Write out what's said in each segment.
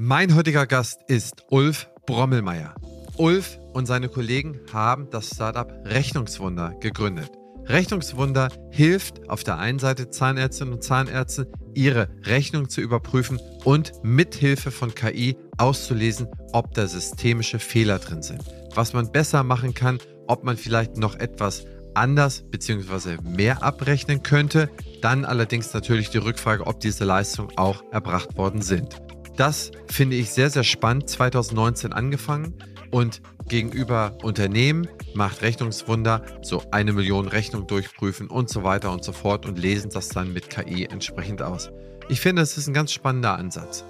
Mein heutiger Gast ist Ulf Brommelmeier. Ulf und seine Kollegen haben das Startup Rechnungswunder gegründet. Rechnungswunder hilft auf der einen Seite Zahnärztinnen und Zahnärzten, ihre Rechnung zu überprüfen und mithilfe von KI auszulesen, ob da systemische Fehler drin sind. Was man besser machen kann, ob man vielleicht noch etwas anders bzw. mehr abrechnen könnte. Dann allerdings natürlich die Rückfrage, ob diese Leistungen auch erbracht worden sind. Das finde ich sehr, sehr spannend. 2019 angefangen und gegenüber Unternehmen macht Rechnungswunder so eine Million Rechnungen durchprüfen und so weiter und so fort und lesen das dann mit KI entsprechend aus. Ich finde, es ist ein ganz spannender Ansatz.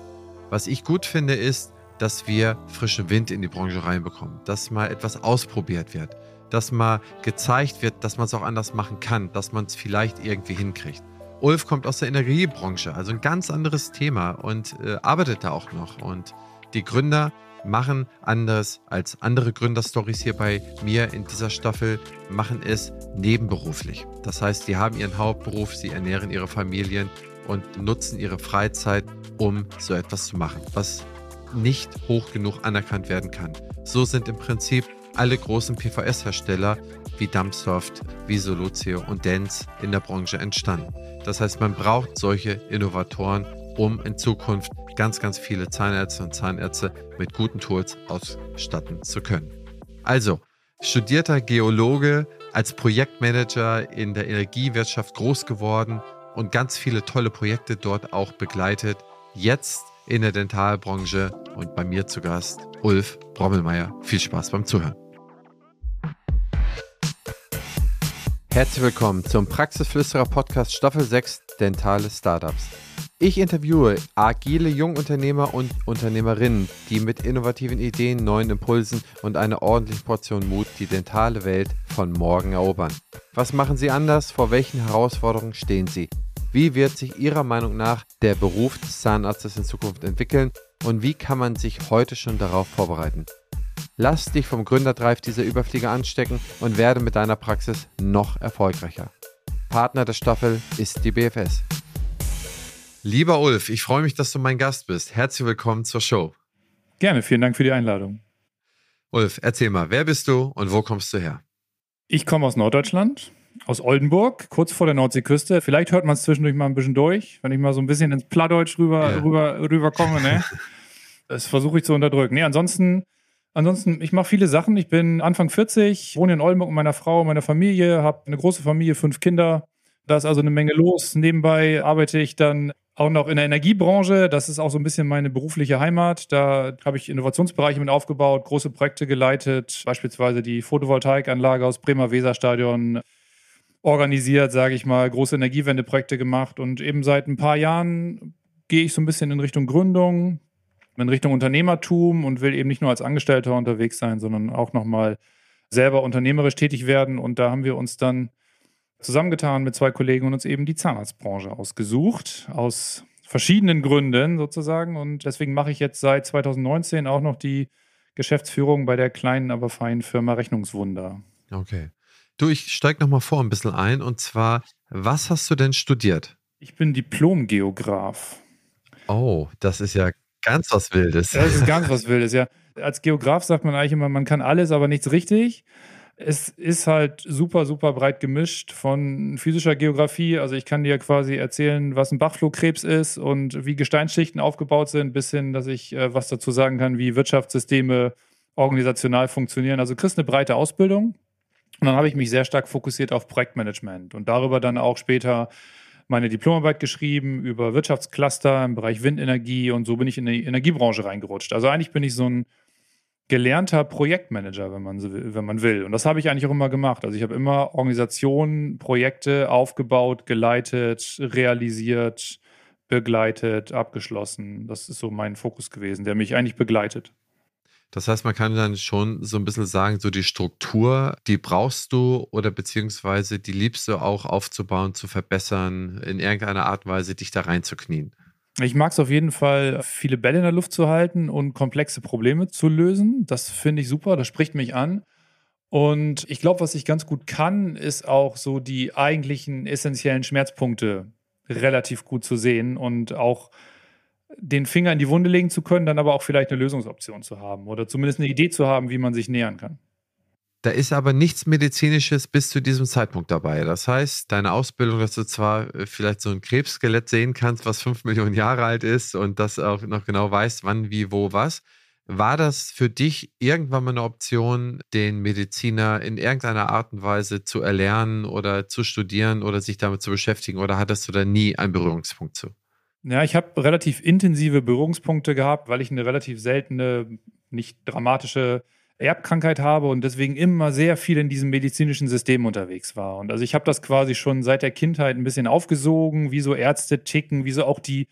Was ich gut finde, ist, dass wir frischen Wind in die Branche reinbekommen, dass mal etwas ausprobiert wird, dass mal gezeigt wird, dass man es auch anders machen kann, dass man es vielleicht irgendwie hinkriegt. Ulf kommt aus der Energiebranche, also ein ganz anderes Thema und äh, arbeitet da auch noch. Und die Gründer machen anders als andere Gründerstories hier bei mir in dieser Staffel, machen es nebenberuflich. Das heißt, sie haben ihren Hauptberuf, sie ernähren ihre Familien und nutzen ihre Freizeit, um so etwas zu machen, was nicht hoch genug anerkannt werden kann. So sind im Prinzip alle großen PVS-Hersteller wie Dumpsoft, wie Solutio und Dance in der Branche entstanden. Das heißt, man braucht solche Innovatoren, um in Zukunft ganz, ganz viele Zahnärzte und Zahnärzte mit guten Tools ausstatten zu können. Also, studierter Geologe, als Projektmanager in der Energiewirtschaft groß geworden und ganz viele tolle Projekte dort auch begleitet. Jetzt in der Dentalbranche und bei mir zu Gast Ulf Brommelmeier. Viel Spaß beim Zuhören. Herzlich willkommen zum Praxisflüsterer Podcast Staffel 6 Dentale Startups. Ich interviewe agile Jungunternehmer und Unternehmerinnen, die mit innovativen Ideen, neuen Impulsen und einer ordentlichen Portion Mut die dentale Welt von morgen erobern. Was machen sie anders? Vor welchen Herausforderungen stehen sie? Wie wird sich Ihrer Meinung nach der Beruf des Zahnarztes in Zukunft entwickeln und wie kann man sich heute schon darauf vorbereiten? Lass dich vom Gründerdrive dieser Überflieger anstecken und werde mit deiner Praxis noch erfolgreicher. Partner der Staffel ist die BFS. Lieber Ulf, ich freue mich, dass du mein Gast bist. Herzlich willkommen zur Show. Gerne, vielen Dank für die Einladung. Ulf, erzähl mal, wer bist du und wo kommst du her? Ich komme aus Norddeutschland, aus Oldenburg, kurz vor der Nordseeküste. Vielleicht hört man es zwischendurch mal ein bisschen durch, wenn ich mal so ein bisschen ins Plattdeutsch rüber, ja. rüber, rüberkomme. Ne? das versuche ich zu unterdrücken. Nee, ansonsten, ansonsten, ich mache viele Sachen. Ich bin Anfang 40, wohne in Oldenburg mit meiner Frau, meiner Familie, habe eine große Familie, fünf Kinder. Da ist also eine Menge los. Nebenbei arbeite ich dann auch noch in der Energiebranche. Das ist auch so ein bisschen meine berufliche Heimat. Da habe ich Innovationsbereiche mit aufgebaut, große Projekte geleitet, beispielsweise die Photovoltaikanlage aus Bremer Weserstadion organisiert, sage ich mal, große Energiewendeprojekte gemacht und eben seit ein paar Jahren gehe ich so ein bisschen in Richtung Gründung, in Richtung Unternehmertum und will eben nicht nur als Angestellter unterwegs sein, sondern auch nochmal selber unternehmerisch tätig werden. Und da haben wir uns dann zusammengetan mit zwei Kollegen und uns eben die Zahnarztbranche ausgesucht, aus verschiedenen Gründen sozusagen. Und deswegen mache ich jetzt seit 2019 auch noch die Geschäftsführung bei der kleinen, aber feinen Firma Rechnungswunder. Okay. Du, ich steige nochmal vor ein bisschen ein. Und zwar, was hast du denn studiert? Ich bin Diplom-Geograf. Oh, das ist ja ganz was Wildes. Das ist ganz was Wildes, ja. Als Geograf sagt man eigentlich immer, man kann alles, aber nichts richtig. Es ist halt super, super breit gemischt von physischer Geografie. Also ich kann dir quasi erzählen, was ein Bachflohkrebs ist und wie Gesteinsschichten aufgebaut sind, bis hin, dass ich äh, was dazu sagen kann, wie Wirtschaftssysteme organisational funktionieren. Also kriegst eine breite Ausbildung. Und dann habe ich mich sehr stark fokussiert auf Projektmanagement und darüber dann auch später meine Diplomarbeit geschrieben über Wirtschaftscluster im Bereich Windenergie und so bin ich in die Energiebranche reingerutscht. Also eigentlich bin ich so ein gelernter Projektmanager, wenn man, wenn man will. Und das habe ich eigentlich auch immer gemacht. Also ich habe immer Organisationen, Projekte aufgebaut, geleitet, realisiert, begleitet, abgeschlossen. Das ist so mein Fokus gewesen, der mich eigentlich begleitet. Das heißt, man kann dann schon so ein bisschen sagen, so die Struktur, die brauchst du oder beziehungsweise die liebst du auch aufzubauen, zu verbessern, in irgendeiner Art und Weise dich da reinzuknien. Ich mag es auf jeden Fall, viele Bälle in der Luft zu halten und komplexe Probleme zu lösen. Das finde ich super, das spricht mich an. Und ich glaube, was ich ganz gut kann, ist auch so die eigentlichen essentiellen Schmerzpunkte relativ gut zu sehen und auch den Finger in die Wunde legen zu können, dann aber auch vielleicht eine Lösungsoption zu haben oder zumindest eine Idee zu haben, wie man sich nähern kann. Da ist aber nichts Medizinisches bis zu diesem Zeitpunkt dabei. Das heißt, deine Ausbildung, dass du zwar äh, vielleicht so ein Krebsskelett sehen kannst, was fünf Millionen Jahre alt ist und das auch noch genau weißt, wann, wie, wo, was. War das für dich irgendwann mal eine Option, den Mediziner in irgendeiner Art und Weise zu erlernen oder zu studieren oder sich damit zu beschäftigen? Oder hattest du da nie einen Berührungspunkt zu? Ja, ich habe relativ intensive Berührungspunkte gehabt, weil ich eine relativ seltene, nicht dramatische Erbkrankheit habe und deswegen immer sehr viel in diesem medizinischen System unterwegs war. Und also ich habe das quasi schon seit der Kindheit ein bisschen aufgesogen, wie so Ärzte ticken, wie so auch die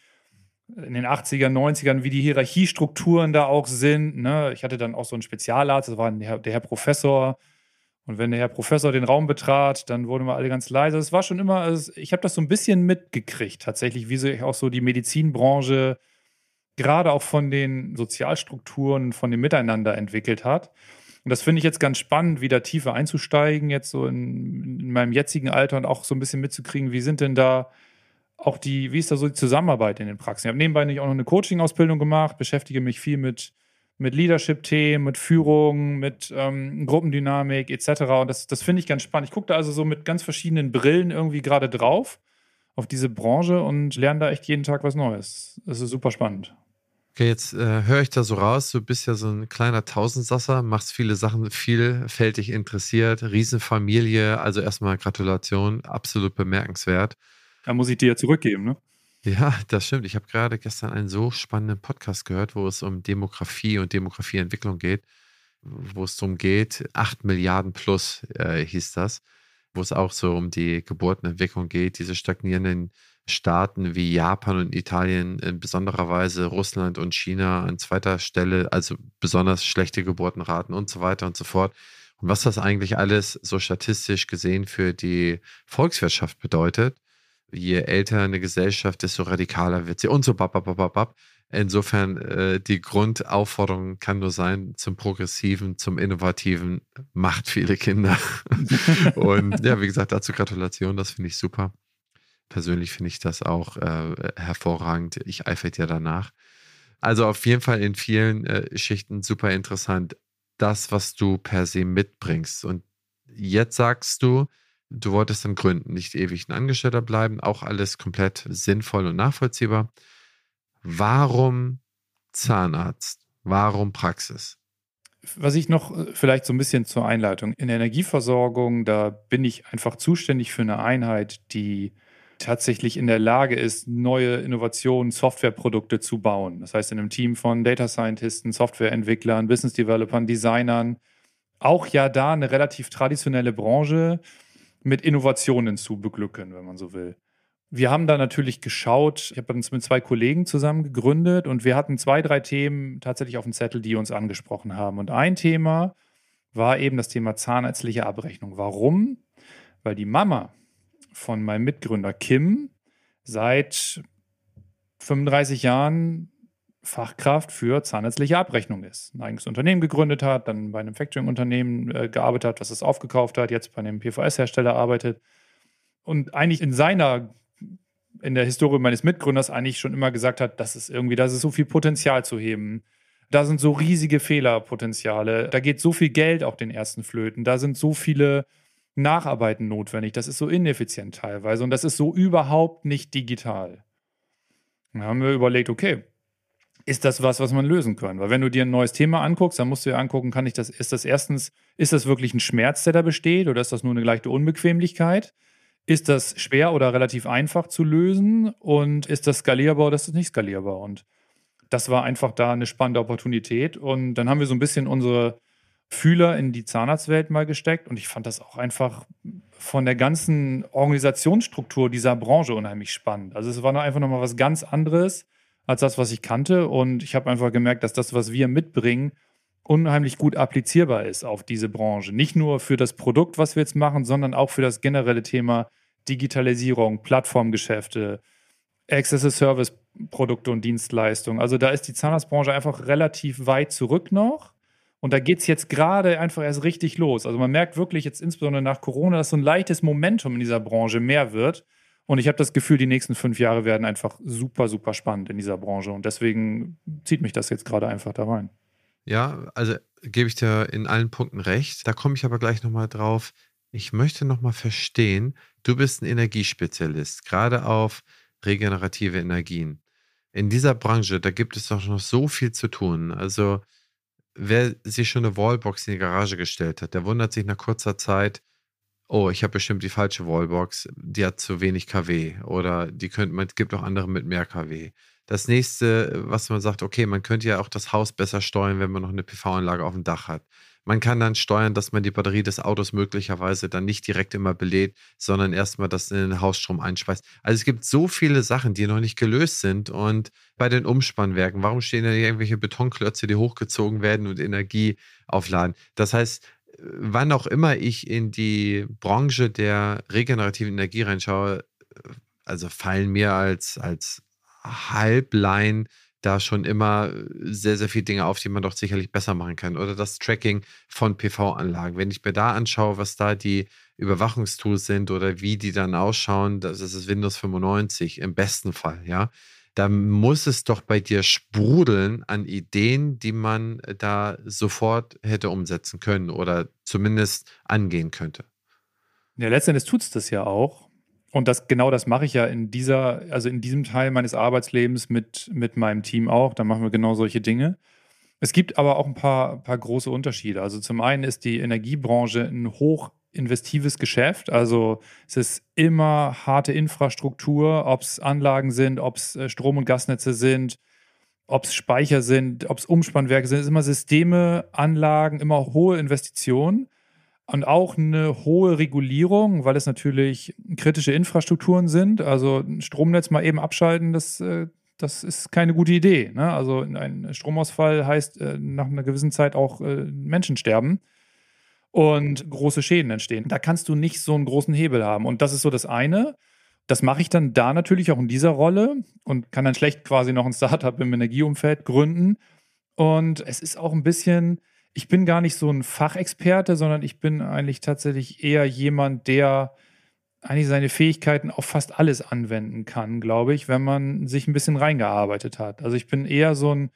in den 80ern, 90ern, wie die Hierarchiestrukturen da auch sind. Ne? Ich hatte dann auch so einen Spezialarzt, das war der, der Herr Professor. Und wenn der Herr Professor den Raum betrat, dann wurden wir alle ganz leise. Es war schon immer, ich habe das so ein bisschen mitgekriegt, tatsächlich, wie sich auch so die Medizinbranche gerade auch von den Sozialstrukturen, von dem Miteinander entwickelt hat. Und das finde ich jetzt ganz spannend, wieder tiefer einzusteigen, jetzt so in, in, meinem jetzigen Alter und auch so ein bisschen mitzukriegen, wie sind denn da auch die, wie ist da so die Zusammenarbeit in den Praxen? Ich habe nebenbei nicht auch noch eine Coaching-Ausbildung gemacht, beschäftige mich viel mit, mit Leadership-Themen, mit Führung, mit ähm, Gruppendynamik etc. Und das, das finde ich ganz spannend. Ich gucke da also so mit ganz verschiedenen Brillen irgendwie gerade drauf auf diese Branche und lerne da echt jeden Tag was Neues. Das ist super spannend. Okay, jetzt äh, höre ich da so raus, du bist ja so ein kleiner Tausendsasser, machst viele Sachen vielfältig interessiert, Riesenfamilie, also erstmal Gratulation, absolut bemerkenswert. Da muss ich dir ja zurückgeben, ne? Ja, das stimmt. Ich habe gerade gestern einen so spannenden Podcast gehört, wo es um Demografie und Demografieentwicklung geht, wo es darum geht, 8 Milliarden plus äh, hieß das, wo es auch so um die Geburtenentwicklung geht, diese stagnierenden Staaten wie Japan und Italien, in besonderer Weise Russland und China an zweiter Stelle, also besonders schlechte Geburtenraten und so weiter und so fort. Und was das eigentlich alles so statistisch gesehen für die Volkswirtschaft bedeutet, je älter eine Gesellschaft, desto radikaler wird sie und so bababababab. Insofern äh, die Grundaufforderung kann nur sein zum Progressiven, zum Innovativen, macht viele Kinder. und ja, wie gesagt, dazu Gratulation, das finde ich super. Persönlich finde ich das auch äh, hervorragend. Ich eifere dir danach. Also auf jeden Fall in vielen äh, Schichten super interessant, das, was du per se mitbringst. Und jetzt sagst du, du wolltest dann gründen, nicht ewig ein Angestellter bleiben, auch alles komplett sinnvoll und nachvollziehbar. Warum Zahnarzt? Warum Praxis? Was ich noch äh, vielleicht so ein bisschen zur Einleitung. In der Energieversorgung, da bin ich einfach zuständig für eine Einheit, die tatsächlich in der Lage ist, neue Innovationen, Softwareprodukte zu bauen. Das heißt, in einem Team von Data Scientisten, Softwareentwicklern, Business Developern, Designern, auch ja da eine relativ traditionelle Branche mit Innovationen zu beglücken, wenn man so will. Wir haben da natürlich geschaut, ich habe uns mit zwei Kollegen zusammen gegründet und wir hatten zwei, drei Themen tatsächlich auf dem Zettel, die uns angesprochen haben. Und ein Thema war eben das Thema zahnärztliche Abrechnung. Warum? Weil die Mama von meinem Mitgründer Kim seit 35 Jahren Fachkraft für zahnärztliche Abrechnung ist. Ein eigenes Unternehmen gegründet hat, dann bei einem Factoring-Unternehmen äh, gearbeitet hat, was es aufgekauft hat, jetzt bei einem PVS-Hersteller arbeitet und eigentlich in seiner, in der Historie meines Mitgründers eigentlich schon immer gesagt hat, das ist irgendwie, da ist so viel Potenzial zu heben. Da sind so riesige Fehlerpotenziale. Da geht so viel Geld auf den ersten Flöten. Da sind so viele Nacharbeiten notwendig. Das ist so ineffizient teilweise und das ist so überhaupt nicht digital. Dann haben wir überlegt, okay, ist das was, was man lösen kann? Weil wenn du dir ein neues Thema anguckst, dann musst du dir angucken, kann ich das, ist das erstens, ist das wirklich ein Schmerz, der da besteht oder ist das nur eine leichte Unbequemlichkeit? Ist das schwer oder relativ einfach zu lösen? Und ist das skalierbar oder ist das nicht skalierbar? Und das war einfach da eine spannende Opportunität. Und dann haben wir so ein bisschen unsere Fühler in die Zahnarztwelt mal gesteckt und ich fand das auch einfach von der ganzen Organisationsstruktur dieser Branche unheimlich spannend. Also es war einfach nochmal was ganz anderes als das, was ich kannte und ich habe einfach gemerkt, dass das, was wir mitbringen, unheimlich gut applizierbar ist auf diese Branche. Nicht nur für das Produkt, was wir jetzt machen, sondern auch für das generelle Thema Digitalisierung, Plattformgeschäfte, Access-Service-Produkte und Dienstleistungen. Also da ist die Zahnarztbranche einfach relativ weit zurück noch und da geht es jetzt gerade einfach erst richtig los. Also man merkt wirklich jetzt insbesondere nach Corona, dass so ein leichtes Momentum in dieser Branche mehr wird. Und ich habe das Gefühl, die nächsten fünf Jahre werden einfach super, super spannend in dieser Branche. Und deswegen zieht mich das jetzt gerade einfach da rein. Ja, also gebe ich dir in allen Punkten recht. Da komme ich aber gleich nochmal drauf. Ich möchte nochmal verstehen, du bist ein Energiespezialist, gerade auf regenerative Energien. In dieser Branche, da gibt es doch noch so viel zu tun. Also wer sich schon eine Wallbox in die Garage gestellt hat, der wundert sich nach kurzer Zeit, oh, ich habe bestimmt die falsche Wallbox, die hat zu wenig kW oder die könnte, man gibt auch andere mit mehr kW. Das nächste, was man sagt, okay, man könnte ja auch das Haus besser steuern, wenn man noch eine PV-Anlage auf dem Dach hat. Man kann dann steuern, dass man die Batterie des Autos möglicherweise dann nicht direkt immer belädt, sondern erstmal das in den Hausstrom einspeist. Also es gibt so viele Sachen, die noch nicht gelöst sind. Und bei den Umspannwerken, warum stehen da irgendwelche Betonklötze, die hochgezogen werden und Energie aufladen? Das heißt, wann auch immer ich in die Branche der regenerativen Energie reinschaue, also fallen mir als, als Halblein da schon immer sehr, sehr viele Dinge auf, die man doch sicherlich besser machen kann. Oder das Tracking von PV-Anlagen. Wenn ich mir da anschaue, was da die Überwachungstools sind oder wie die dann ausschauen, das ist Windows 95 im besten Fall, ja da muss es doch bei dir sprudeln an Ideen, die man äh, da sofort hätte umsetzen können oder zumindest angehen könnte. Ja, letztendlich tut es das ja auch. Und das, genau das mache ich ja in dieser, also in diesem Teil meines Arbeitslebens mit, mit meinem Team auch. Da machen wir genau solche Dinge. Es gibt aber auch ein paar, paar große Unterschiede. Also zum einen ist die Energiebranche ein hoch investives Geschäft. Also es ist immer harte Infrastruktur, ob es Anlagen sind, ob es äh, Strom- und Gasnetze sind, ob es Speicher sind, ob es Umspannwerke sind. Es sind immer Systeme, Anlagen, immer hohe Investitionen und auch eine hohe Regulierung, weil es natürlich kritische Infrastrukturen sind. Also ein Stromnetz mal eben abschalten, das, äh, das ist keine gute Idee. Ne? Also ein Stromausfall heißt äh, nach einer gewissen Zeit auch Menschen sterben und große Schäden entstehen. Da kannst du nicht so einen großen Hebel haben. Und das ist so das eine. Das mache ich dann da natürlich auch in dieser Rolle und kann dann schlecht quasi noch ein Startup im Energieumfeld gründen. Und es ist auch ein bisschen, ich bin gar nicht so ein Fachexperte, sondern ich bin eigentlich tatsächlich eher jemand, der eigentlich seine Fähigkeiten auf fast alles anwenden kann, glaube ich, wenn man sich ein bisschen reingearbeitet hat. Also ich bin eher so ein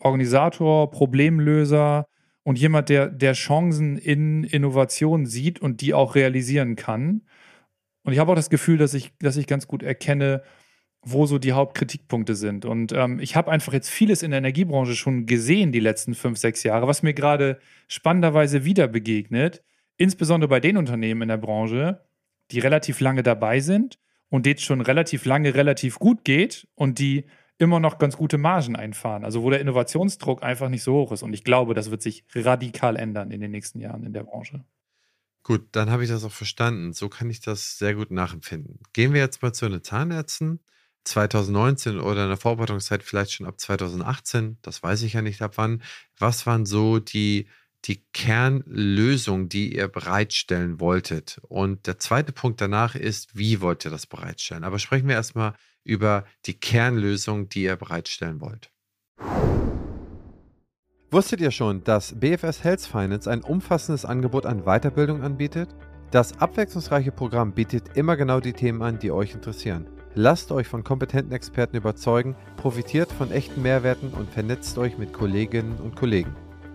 Organisator, Problemlöser, und jemand, der, der Chancen in Innovation sieht und die auch realisieren kann. Und ich habe auch das Gefühl, dass ich, dass ich ganz gut erkenne, wo so die Hauptkritikpunkte sind. Und ähm, ich habe einfach jetzt vieles in der Energiebranche schon gesehen, die letzten fünf, sechs Jahre, was mir gerade spannenderweise wieder begegnet, insbesondere bei den Unternehmen in der Branche, die relativ lange dabei sind und denen schon relativ lange relativ gut geht und die immer noch ganz gute Margen einfahren. Also wo der Innovationsdruck einfach nicht so hoch ist. Und ich glaube, das wird sich radikal ändern in den nächsten Jahren in der Branche. Gut, dann habe ich das auch verstanden. So kann ich das sehr gut nachempfinden. Gehen wir jetzt mal zu den Zahnärzten. 2019 oder in der Vorbereitungszeit vielleicht schon ab 2018, das weiß ich ja nicht ab wann. Was waren so die, die Kernlösungen, die ihr bereitstellen wolltet? Und der zweite Punkt danach ist, wie wollt ihr das bereitstellen? Aber sprechen wir erstmal über die Kernlösung, die ihr bereitstellen wollt. Wusstet ihr schon, dass BFS Health Finance ein umfassendes Angebot an Weiterbildung anbietet? Das abwechslungsreiche Programm bietet immer genau die Themen an, die euch interessieren. Lasst euch von kompetenten Experten überzeugen, profitiert von echten Mehrwerten und vernetzt euch mit Kolleginnen und Kollegen.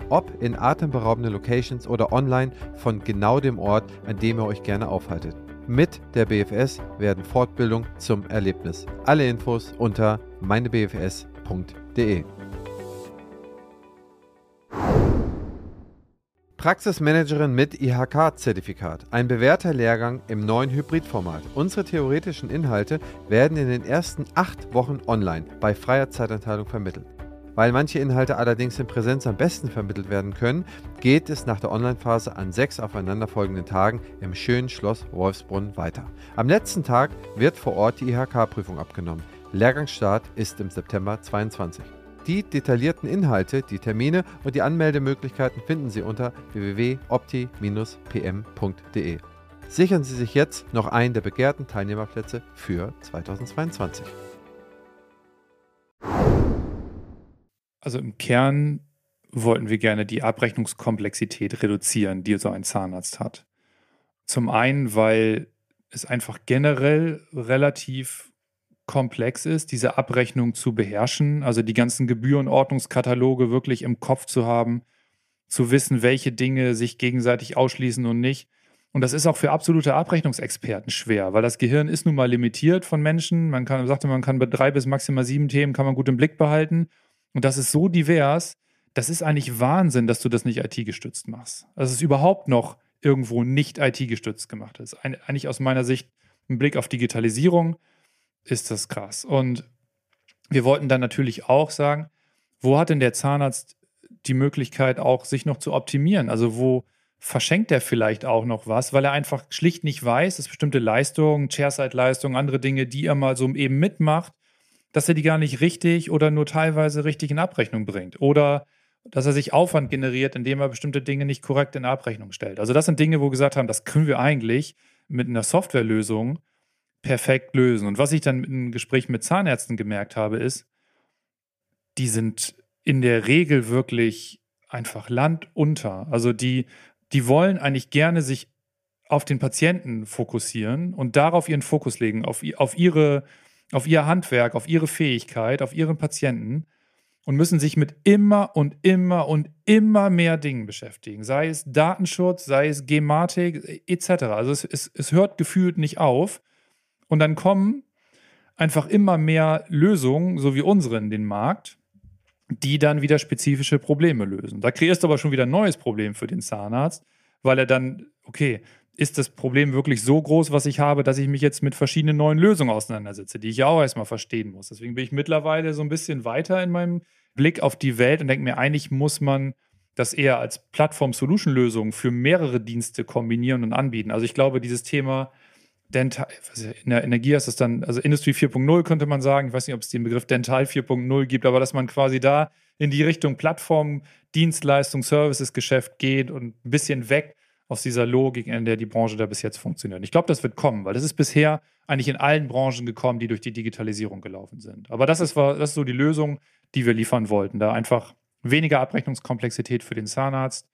Ob in atemberaubenden Locations oder online von genau dem Ort, an dem ihr euch gerne aufhaltet. Mit der BFS werden Fortbildung zum Erlebnis. Alle Infos unter meinebfs.de. Praxismanagerin mit IHK-Zertifikat. Ein bewährter Lehrgang im neuen Hybridformat. Unsere theoretischen Inhalte werden in den ersten acht Wochen online bei freier Zeitanteilung vermittelt. Weil manche Inhalte allerdings in Präsenz am besten vermittelt werden können, geht es nach der Online-Phase an sechs aufeinanderfolgenden Tagen im schönen Schloss Wolfsbrunn weiter. Am letzten Tag wird vor Ort die IHK-Prüfung abgenommen. Lehrgangsstart ist im September 22. Die detaillierten Inhalte, die Termine und die Anmeldemöglichkeiten finden Sie unter www.opti-pm.de. Sichern Sie sich jetzt noch einen der begehrten Teilnehmerplätze für 2022. Also im Kern wollten wir gerne die Abrechnungskomplexität reduzieren, die so ein Zahnarzt hat. Zum einen, weil es einfach generell relativ komplex ist, diese Abrechnung zu beherrschen, also die ganzen Gebührenordnungskataloge wirklich im Kopf zu haben, zu wissen, welche Dinge sich gegenseitig ausschließen und nicht. Und das ist auch für absolute Abrechnungsexperten schwer, weil das Gehirn ist nun mal limitiert von Menschen. Man kann, sagte, man kann bei drei bis maximal sieben Themen kann man gut im Blick behalten. Und das ist so divers, das ist eigentlich Wahnsinn, dass du das nicht IT-gestützt machst. Also es überhaupt noch irgendwo nicht IT-gestützt gemacht ist. Ein, eigentlich aus meiner Sicht ein Blick auf Digitalisierung ist das krass. Und wir wollten dann natürlich auch sagen, wo hat denn der Zahnarzt die Möglichkeit auch, sich noch zu optimieren? Also wo verschenkt er vielleicht auch noch was, weil er einfach schlicht nicht weiß, dass bestimmte Leistungen, Chairside-Leistungen, andere Dinge, die er mal so eben mitmacht, dass er die gar nicht richtig oder nur teilweise richtig in Abrechnung bringt. Oder dass er sich Aufwand generiert, indem er bestimmte Dinge nicht korrekt in Abrechnung stellt. Also das sind Dinge, wo wir gesagt haben, das können wir eigentlich mit einer Softwarelösung perfekt lösen. Und was ich dann im Gespräch mit Zahnärzten gemerkt habe, ist, die sind in der Regel wirklich einfach landunter. Also die die wollen eigentlich gerne sich auf den Patienten fokussieren und darauf ihren Fokus legen, auf, auf, ihre, auf ihr Handwerk, auf ihre Fähigkeit, auf ihren Patienten und müssen sich mit immer und immer und immer mehr Dingen beschäftigen. Sei es Datenschutz, sei es Gematik etc. Also es, es, es hört gefühlt nicht auf. Und dann kommen einfach immer mehr Lösungen, so wie unsere in den Markt, die dann wieder spezifische Probleme lösen. Da kreierst du aber schon wieder ein neues Problem für den Zahnarzt, weil er dann, okay, ist das Problem wirklich so groß, was ich habe, dass ich mich jetzt mit verschiedenen neuen Lösungen auseinandersetze, die ich ja auch erstmal verstehen muss. Deswegen bin ich mittlerweile so ein bisschen weiter in meinem Blick auf die Welt und denke mir, eigentlich muss man das eher als Plattform-Solution-Lösung für mehrere Dienste kombinieren und anbieten. Also ich glaube, dieses Thema Dental, in der Energie ist es dann, also Industrie 4.0 könnte man sagen. Ich weiß nicht, ob es den Begriff Dental 4.0 gibt, aber dass man quasi da in die Richtung Plattform, Dienstleistung, Services, Geschäft geht und ein bisschen weg aus dieser Logik, in der die Branche da bis jetzt funktioniert. Ich glaube, das wird kommen, weil das ist bisher eigentlich in allen Branchen gekommen, die durch die Digitalisierung gelaufen sind. Aber das ist, das ist so die Lösung, die wir liefern wollten. Da einfach weniger Abrechnungskomplexität für den Zahnarzt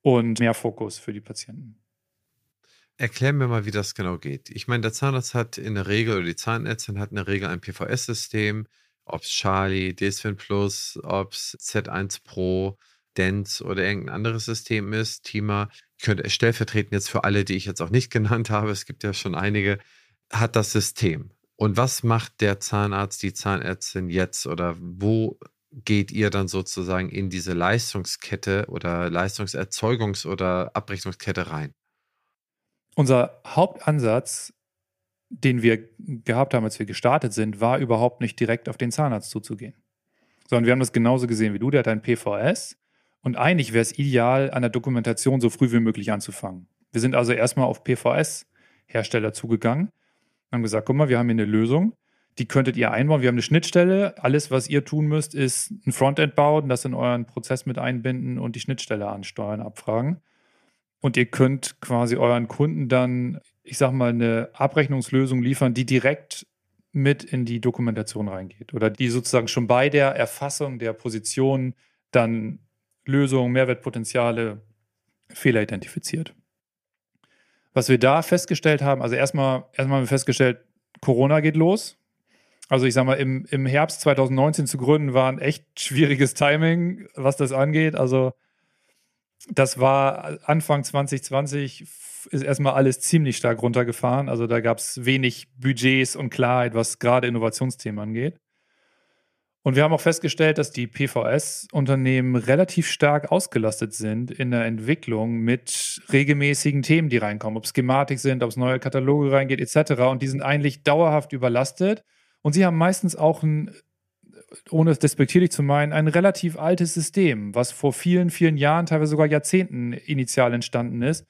und mehr Fokus für die Patienten. Erklär mir mal, wie das genau geht. Ich meine, der Zahnarzt hat in der Regel, oder die Zahnärztin hat in der Regel ein PVS-System, ob es Charlie, DSFIN Plus, ob es Z1 Pro, Dents oder irgendein anderes System ist. Thema, ich könnte stellvertretend jetzt für alle, die ich jetzt auch nicht genannt habe, es gibt ja schon einige, hat das System. Und was macht der Zahnarzt, die Zahnärztin jetzt oder wo geht ihr dann sozusagen in diese Leistungskette oder Leistungserzeugungs- oder Abrechnungskette rein? Unser Hauptansatz, den wir gehabt haben, als wir gestartet sind, war überhaupt nicht direkt auf den Zahnarzt zuzugehen. Sondern wir haben das genauso gesehen wie du, der hat ein PVS. Und eigentlich wäre es ideal, an der Dokumentation so früh wie möglich anzufangen. Wir sind also erstmal auf PVS-Hersteller zugegangen, haben gesagt, guck mal, wir haben hier eine Lösung, die könntet ihr einbauen. Wir haben eine Schnittstelle. Alles, was ihr tun müsst, ist ein Frontend bauen, das in euren Prozess mit einbinden und die Schnittstelle ansteuern, abfragen. Und ihr könnt quasi euren Kunden dann, ich sag mal, eine Abrechnungslösung liefern, die direkt mit in die Dokumentation reingeht oder die sozusagen schon bei der Erfassung der Position dann Lösungen, Mehrwertpotenziale, Fehler identifiziert. Was wir da festgestellt haben, also erstmal, erstmal haben wir festgestellt, Corona geht los. Also ich sag mal, im, im Herbst 2019 zu gründen war ein echt schwieriges Timing, was das angeht. Also das war Anfang 2020 ist erstmal alles ziemlich stark runtergefahren. Also da gab es wenig Budgets und Klarheit, was gerade Innovationsthemen angeht. Und wir haben auch festgestellt, dass die PVS-Unternehmen relativ stark ausgelastet sind in der Entwicklung mit regelmäßigen Themen, die reinkommen, ob es Schematik sind, ob es neue Kataloge reingeht, etc. Und die sind eigentlich dauerhaft überlastet. Und sie haben meistens auch ein ohne es despektierlich zu meinen, ein relativ altes System, was vor vielen, vielen Jahren, teilweise sogar Jahrzehnten initial entstanden ist.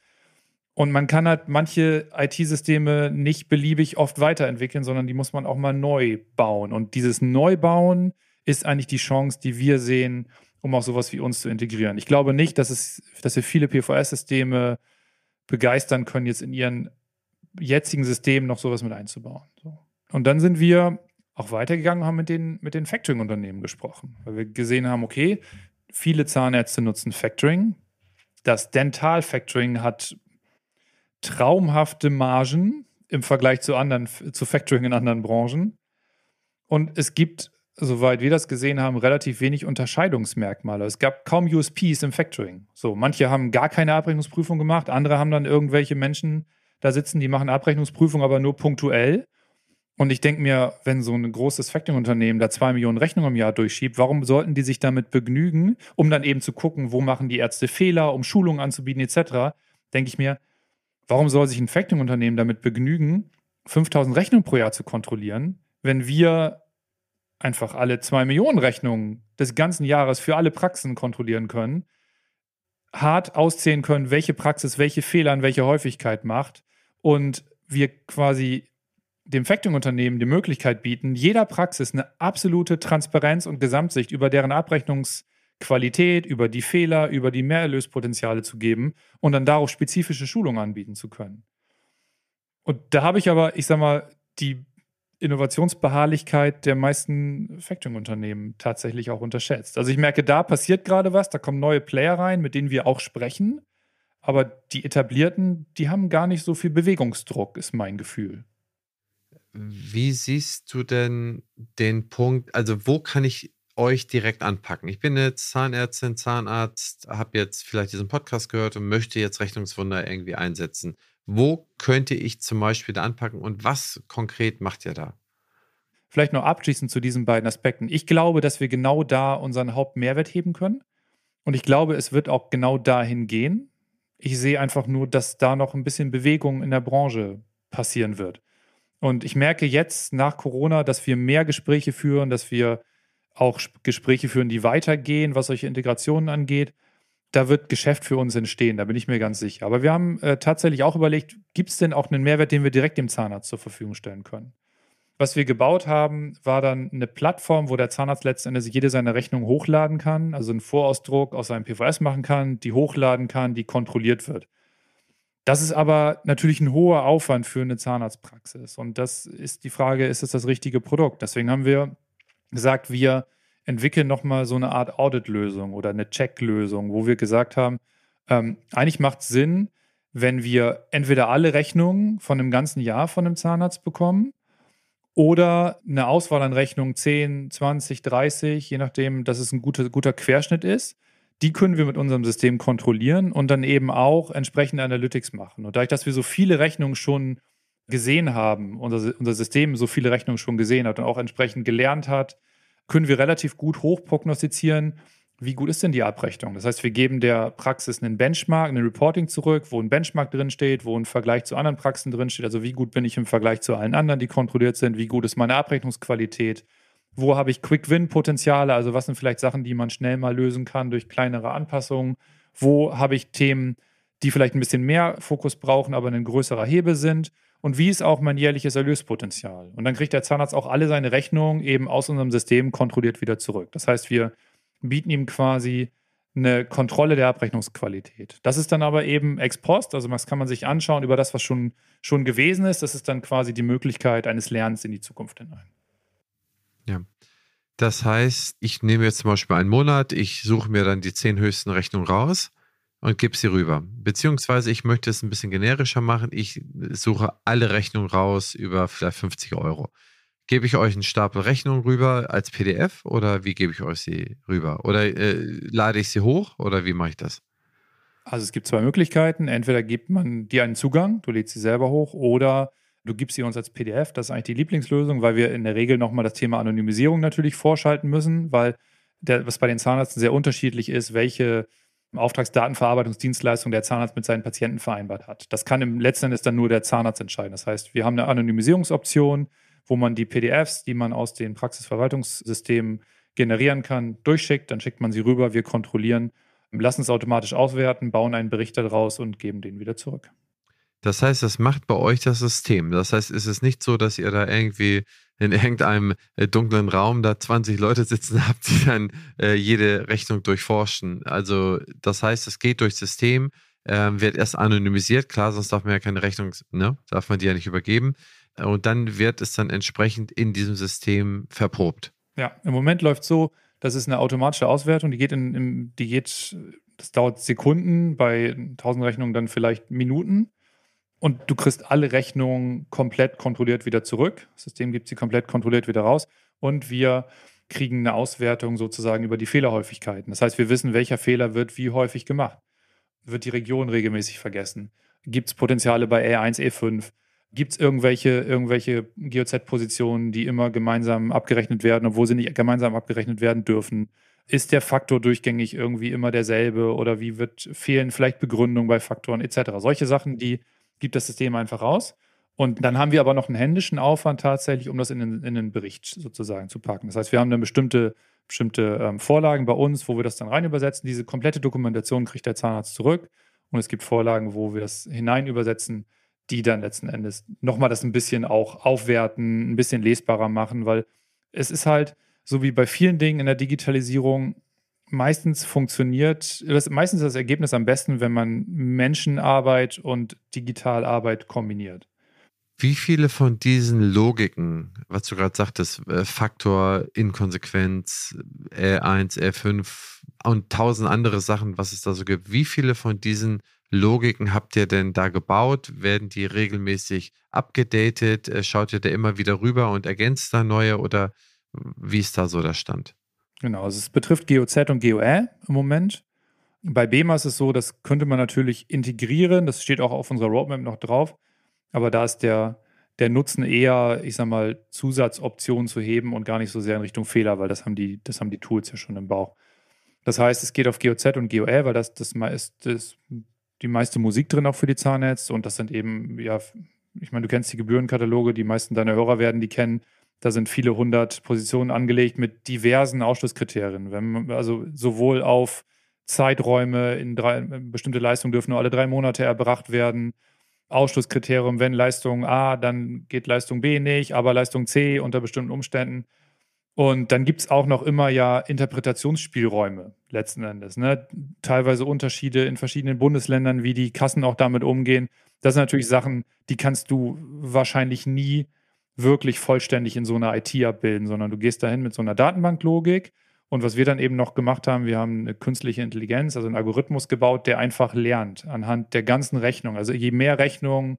Und man kann halt manche IT-Systeme nicht beliebig oft weiterentwickeln, sondern die muss man auch mal neu bauen. Und dieses Neubauen ist eigentlich die Chance, die wir sehen, um auch sowas wie uns zu integrieren. Ich glaube nicht, dass, es, dass wir viele PVS-Systeme begeistern können, jetzt in ihren jetzigen Systemen noch sowas mit einzubauen. Und dann sind wir auch weitergegangen haben mit den, mit den Factoring-Unternehmen gesprochen, weil wir gesehen haben, okay, viele Zahnärzte nutzen Factoring. Das Dental-Factoring hat traumhafte Margen im Vergleich zu anderen, zu Factoring in anderen Branchen. Und es gibt, soweit wir das gesehen haben, relativ wenig Unterscheidungsmerkmale. Es gab kaum USPs im Factoring. So, manche haben gar keine Abrechnungsprüfung gemacht, andere haben dann irgendwelche Menschen da sitzen, die machen Abrechnungsprüfung, aber nur punktuell. Und ich denke mir, wenn so ein großes Factoring-Unternehmen da zwei Millionen Rechnungen im Jahr durchschiebt, warum sollten die sich damit begnügen, um dann eben zu gucken, wo machen die Ärzte Fehler, um Schulungen anzubieten etc., denke ich mir, warum soll sich ein Factoring-Unternehmen damit begnügen, 5000 Rechnungen pro Jahr zu kontrollieren, wenn wir einfach alle zwei Millionen Rechnungen des ganzen Jahres für alle Praxen kontrollieren können, hart auszählen können, welche Praxis welche Fehler in welcher Häufigkeit macht und wir quasi dem Factoring-Unternehmen die Möglichkeit bieten, jeder Praxis eine absolute Transparenz und Gesamtsicht über deren Abrechnungsqualität, über die Fehler, über die Mehrerlöspotenziale zu geben und dann darauf spezifische Schulungen anbieten zu können. Und da habe ich aber, ich sag mal, die Innovationsbeharrlichkeit der meisten Factoring-Unternehmen tatsächlich auch unterschätzt. Also ich merke, da passiert gerade was, da kommen neue Player rein, mit denen wir auch sprechen. Aber die etablierten, die haben gar nicht so viel Bewegungsdruck, ist mein Gefühl. Wie siehst du denn den Punkt, also wo kann ich euch direkt anpacken? Ich bin jetzt Zahnärztin, Zahnarzt, habe jetzt vielleicht diesen Podcast gehört und möchte jetzt Rechnungswunder irgendwie einsetzen. Wo könnte ich zum Beispiel da anpacken und was konkret macht ihr da? Vielleicht noch abschließend zu diesen beiden Aspekten. Ich glaube, dass wir genau da unseren Hauptmehrwert heben können. Und ich glaube, es wird auch genau dahin gehen. Ich sehe einfach nur, dass da noch ein bisschen Bewegung in der Branche passieren wird. Und ich merke jetzt nach Corona, dass wir mehr Gespräche führen, dass wir auch Gespräche führen, die weitergehen, was solche Integrationen angeht da wird Geschäft für uns entstehen, da bin ich mir ganz sicher. Aber wir haben äh, tatsächlich auch überlegt, gibt es denn auch einen Mehrwert, den wir direkt dem Zahnarzt zur Verfügung stellen können? Was wir gebaut haben, war dann eine Plattform, wo der Zahnarzt letztendlich jede seine Rechnung hochladen kann, also einen Vorausdruck aus seinem PVS machen kann, die hochladen kann, die kontrolliert wird. Das ist aber natürlich ein hoher Aufwand für eine Zahnarztpraxis. Und das ist die Frage, ist es das richtige Produkt? Deswegen haben wir gesagt, wir entwickeln nochmal so eine Art Audit-Lösung oder eine Check-Lösung, wo wir gesagt haben, ähm, eigentlich macht es Sinn, wenn wir entweder alle Rechnungen von einem ganzen Jahr von einem Zahnarzt bekommen oder eine Auswahl an Rechnungen 10, 20, 30, je nachdem, dass es ein guter, guter Querschnitt ist. Die können wir mit unserem System kontrollieren und dann eben auch entsprechende Analytics machen. Und dadurch, dass wir so viele Rechnungen schon gesehen haben, unser, unser System so viele Rechnungen schon gesehen hat und auch entsprechend gelernt hat, können wir relativ gut hoch prognostizieren, wie gut ist denn die Abrechnung? Das heißt, wir geben der Praxis einen Benchmark, ein Reporting zurück, wo ein Benchmark drinsteht, wo ein Vergleich zu anderen Praxen drinsteht. Also wie gut bin ich im Vergleich zu allen anderen, die kontrolliert sind? Wie gut ist meine Abrechnungsqualität? Wo habe ich Quick-Win-Potenziale? Also was sind vielleicht Sachen, die man schnell mal lösen kann durch kleinere Anpassungen? Wo habe ich Themen, die vielleicht ein bisschen mehr Fokus brauchen, aber ein größerer Hebel sind? Und wie ist auch mein jährliches Erlöspotenzial. Und dann kriegt der Zahnarzt auch alle seine Rechnungen eben aus unserem System kontrolliert wieder zurück. Das heißt, wir bieten ihm quasi eine Kontrolle der Abrechnungsqualität. Das ist dann aber eben ex post, also das kann man sich anschauen über das, was schon, schon gewesen ist. Das ist dann quasi die Möglichkeit eines Lernens in die Zukunft hinein. Ja. Das heißt, ich nehme jetzt zum Beispiel einen Monat, ich suche mir dann die zehn höchsten Rechnungen raus und gebe sie rüber. Beziehungsweise ich möchte es ein bisschen generischer machen. Ich suche alle Rechnungen raus über vielleicht 50 Euro. Gebe ich euch einen Stapel Rechnungen rüber als PDF oder wie gebe ich euch sie rüber? Oder äh, lade ich sie hoch oder wie mache ich das? Also es gibt zwei Möglichkeiten. Entweder gibt man dir einen Zugang, du lädst sie selber hoch, oder du gibst sie uns als PDF. Das ist eigentlich die Lieblingslösung, weil wir in der Regel nochmal das Thema Anonymisierung natürlich vorschalten müssen, weil der, was bei den Zahnärzten sehr unterschiedlich ist, welche Auftragsdatenverarbeitungsdienstleistung der Zahnarzt mit seinen Patienten vereinbart hat. Das kann im letzten Endes dann nur der Zahnarzt entscheiden. Das heißt, wir haben eine Anonymisierungsoption, wo man die PDFs, die man aus den Praxisverwaltungssystemen generieren kann, durchschickt, dann schickt man sie rüber, wir kontrollieren, lassen es automatisch auswerten, bauen einen Bericht daraus und geben den wieder zurück. Das heißt, das macht bei euch das System. Das heißt, ist es nicht so, dass ihr da irgendwie in irgendeinem äh, dunklen Raum da 20 Leute sitzen habt, die dann äh, jede Rechnung durchforschen. Also das heißt, es geht durchs System, äh, wird erst anonymisiert, klar, sonst darf man ja keine Rechnung, ne, darf man die ja nicht übergeben. Und dann wird es dann entsprechend in diesem System verprobt. Ja, im Moment läuft so, das ist eine automatische Auswertung, die geht in, in, die geht, das dauert Sekunden, bei 1000 Rechnungen dann vielleicht Minuten. Und du kriegst alle Rechnungen komplett kontrolliert wieder zurück. Das System gibt sie komplett kontrolliert wieder raus und wir kriegen eine Auswertung sozusagen über die Fehlerhäufigkeiten. Das heißt, wir wissen, welcher Fehler wird wie häufig gemacht. Wird die Region regelmäßig vergessen? Gibt es Potenziale bei E1, E5? Gibt es irgendwelche, irgendwelche GOZ-Positionen, die immer gemeinsam abgerechnet werden, obwohl sie nicht gemeinsam abgerechnet werden dürfen? Ist der Faktor durchgängig irgendwie immer derselbe oder wie wird fehlen vielleicht Begründungen bei Faktoren etc. Solche Sachen, die gibt das System einfach raus. Und dann haben wir aber noch einen händischen Aufwand tatsächlich, um das in den, in den Bericht sozusagen zu packen. Das heißt, wir haben dann bestimmte, bestimmte ähm, Vorlagen bei uns, wo wir das dann rein übersetzen. Diese komplette Dokumentation kriegt der Zahnarzt zurück. Und es gibt Vorlagen, wo wir das hinein übersetzen, die dann letzten Endes nochmal das ein bisschen auch aufwerten, ein bisschen lesbarer machen, weil es ist halt, so wie bei vielen Dingen in der Digitalisierung, meistens funktioniert, das, meistens ist das Ergebnis am besten, wenn man Menschenarbeit und Digitalarbeit kombiniert. Wie viele von diesen Logiken, was du gerade sagtest, äh, Faktor, Inkonsequenz, R1, R5 und tausend andere Sachen, was es da so gibt, wie viele von diesen Logiken habt ihr denn da gebaut? Werden die regelmäßig abgedatet? Äh, schaut ihr da immer wieder rüber und ergänzt da neue oder wie ist da so der Stand? Genau, also es betrifft GOZ und GOE im Moment. Bei BEMA ist es so, das könnte man natürlich integrieren, das steht auch auf unserer Roadmap noch drauf. Aber da ist der, der Nutzen eher, ich sag mal, Zusatzoptionen zu heben und gar nicht so sehr in Richtung Fehler, weil das haben die, das haben die Tools ja schon im Bauch. Das heißt, es geht auf GOZ und GOL, weil das, das ist das, die meiste Musik drin auch für die Zahnärzte und das sind eben, ja, ich meine, du kennst die Gebührenkataloge, die meisten deiner Hörer werden die kennen. Da sind viele hundert Positionen angelegt mit diversen Ausschlusskriterien. Wenn, also sowohl auf Zeiträume in drei, bestimmte Leistungen dürfen nur alle drei Monate erbracht werden, Ausschlusskriterium, wenn Leistung A, dann geht Leistung B nicht, aber Leistung C unter bestimmten Umständen. Und dann gibt es auch noch immer ja Interpretationsspielräume letzten Endes. Ne? Teilweise Unterschiede in verschiedenen Bundesländern, wie die Kassen auch damit umgehen. Das sind natürlich Sachen, die kannst du wahrscheinlich nie wirklich vollständig in so einer IT abbilden, sondern du gehst dahin mit so einer Datenbanklogik und was wir dann eben noch gemacht haben, wir haben eine künstliche Intelligenz, also einen Algorithmus gebaut, der einfach lernt anhand der ganzen Rechnung. Also je mehr Rechnungen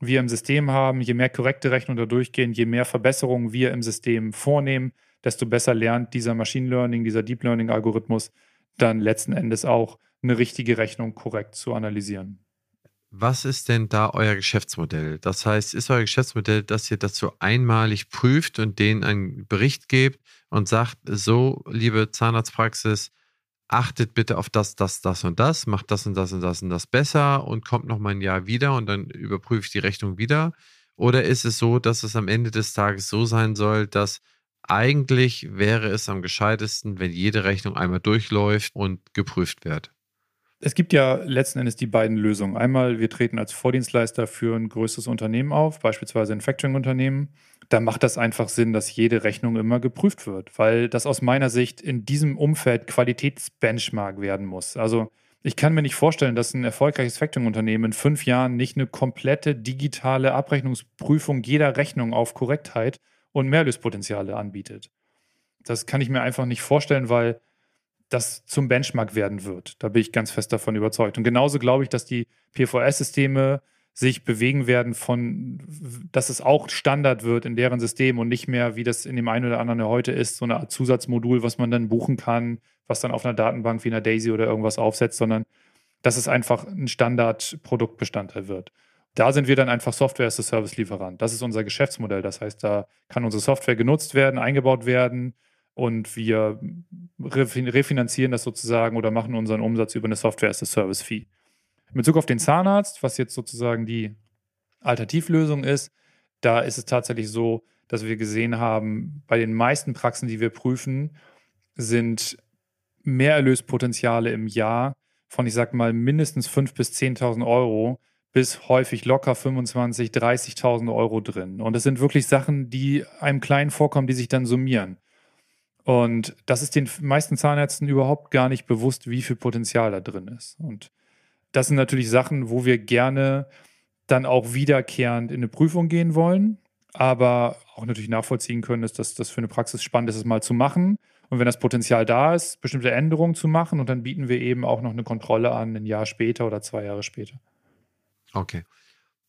wir im System haben, je mehr korrekte Rechnungen da durchgehen, je mehr Verbesserungen wir im System vornehmen, desto besser lernt dieser Machine Learning, dieser Deep Learning Algorithmus dann letzten Endes auch eine richtige Rechnung korrekt zu analysieren. Was ist denn da euer Geschäftsmodell? Das heißt, ist euer Geschäftsmodell, dass ihr das so einmalig prüft und denen einen Bericht gebt und sagt, so, liebe Zahnarztpraxis, achtet bitte auf das, das, das und das, macht das und das und das und das besser und kommt noch mal ein Jahr wieder und dann überprüfe ich die Rechnung wieder? Oder ist es so, dass es am Ende des Tages so sein soll, dass eigentlich wäre es am gescheitesten, wenn jede Rechnung einmal durchläuft und geprüft wird? Es gibt ja letzten Endes die beiden Lösungen. Einmal, wir treten als Vordienstleister für ein größeres Unternehmen auf, beispielsweise ein Factoring-Unternehmen. Da macht das einfach Sinn, dass jede Rechnung immer geprüft wird, weil das aus meiner Sicht in diesem Umfeld Qualitätsbenchmark werden muss. Also ich kann mir nicht vorstellen, dass ein erfolgreiches Factoring-Unternehmen in fünf Jahren nicht eine komplette digitale Abrechnungsprüfung jeder Rechnung auf Korrektheit und Mehrlöspotenziale anbietet. Das kann ich mir einfach nicht vorstellen, weil das zum Benchmark werden wird. Da bin ich ganz fest davon überzeugt. Und genauso glaube ich, dass die PVS-Systeme sich bewegen werden von, dass es auch Standard wird in deren System und nicht mehr, wie das in dem einen oder anderen heute ist, so Art Zusatzmodul, was man dann buchen kann, was dann auf einer Datenbank wie einer Daisy oder irgendwas aufsetzt, sondern dass es einfach ein Standardproduktbestandteil wird. Da sind wir dann einfach Software as a Service Lieferant. Das ist unser Geschäftsmodell. Das heißt, da kann unsere Software genutzt werden, eingebaut werden, und wir refinanzieren das sozusagen oder machen unseren Umsatz über eine Software as a Service Fee. In Bezug auf den Zahnarzt, was jetzt sozusagen die Alternativlösung ist, da ist es tatsächlich so, dass wir gesehen haben, bei den meisten Praxen, die wir prüfen, sind Mehrerlöspotenziale im Jahr von, ich sag mal, mindestens 5.000 bis 10.000 Euro bis häufig locker 25.000, 30.000 Euro drin. Und das sind wirklich Sachen, die einem klein vorkommen, die sich dann summieren. Und das ist den meisten Zahnärzten überhaupt gar nicht bewusst, wie viel Potenzial da drin ist. Und das sind natürlich Sachen, wo wir gerne dann auch wiederkehrend in eine Prüfung gehen wollen, aber auch natürlich nachvollziehen können, dass das für eine Praxis spannend ist, es mal zu machen. Und wenn das Potenzial da ist, bestimmte Änderungen zu machen, und dann bieten wir eben auch noch eine Kontrolle an, ein Jahr später oder zwei Jahre später. Okay.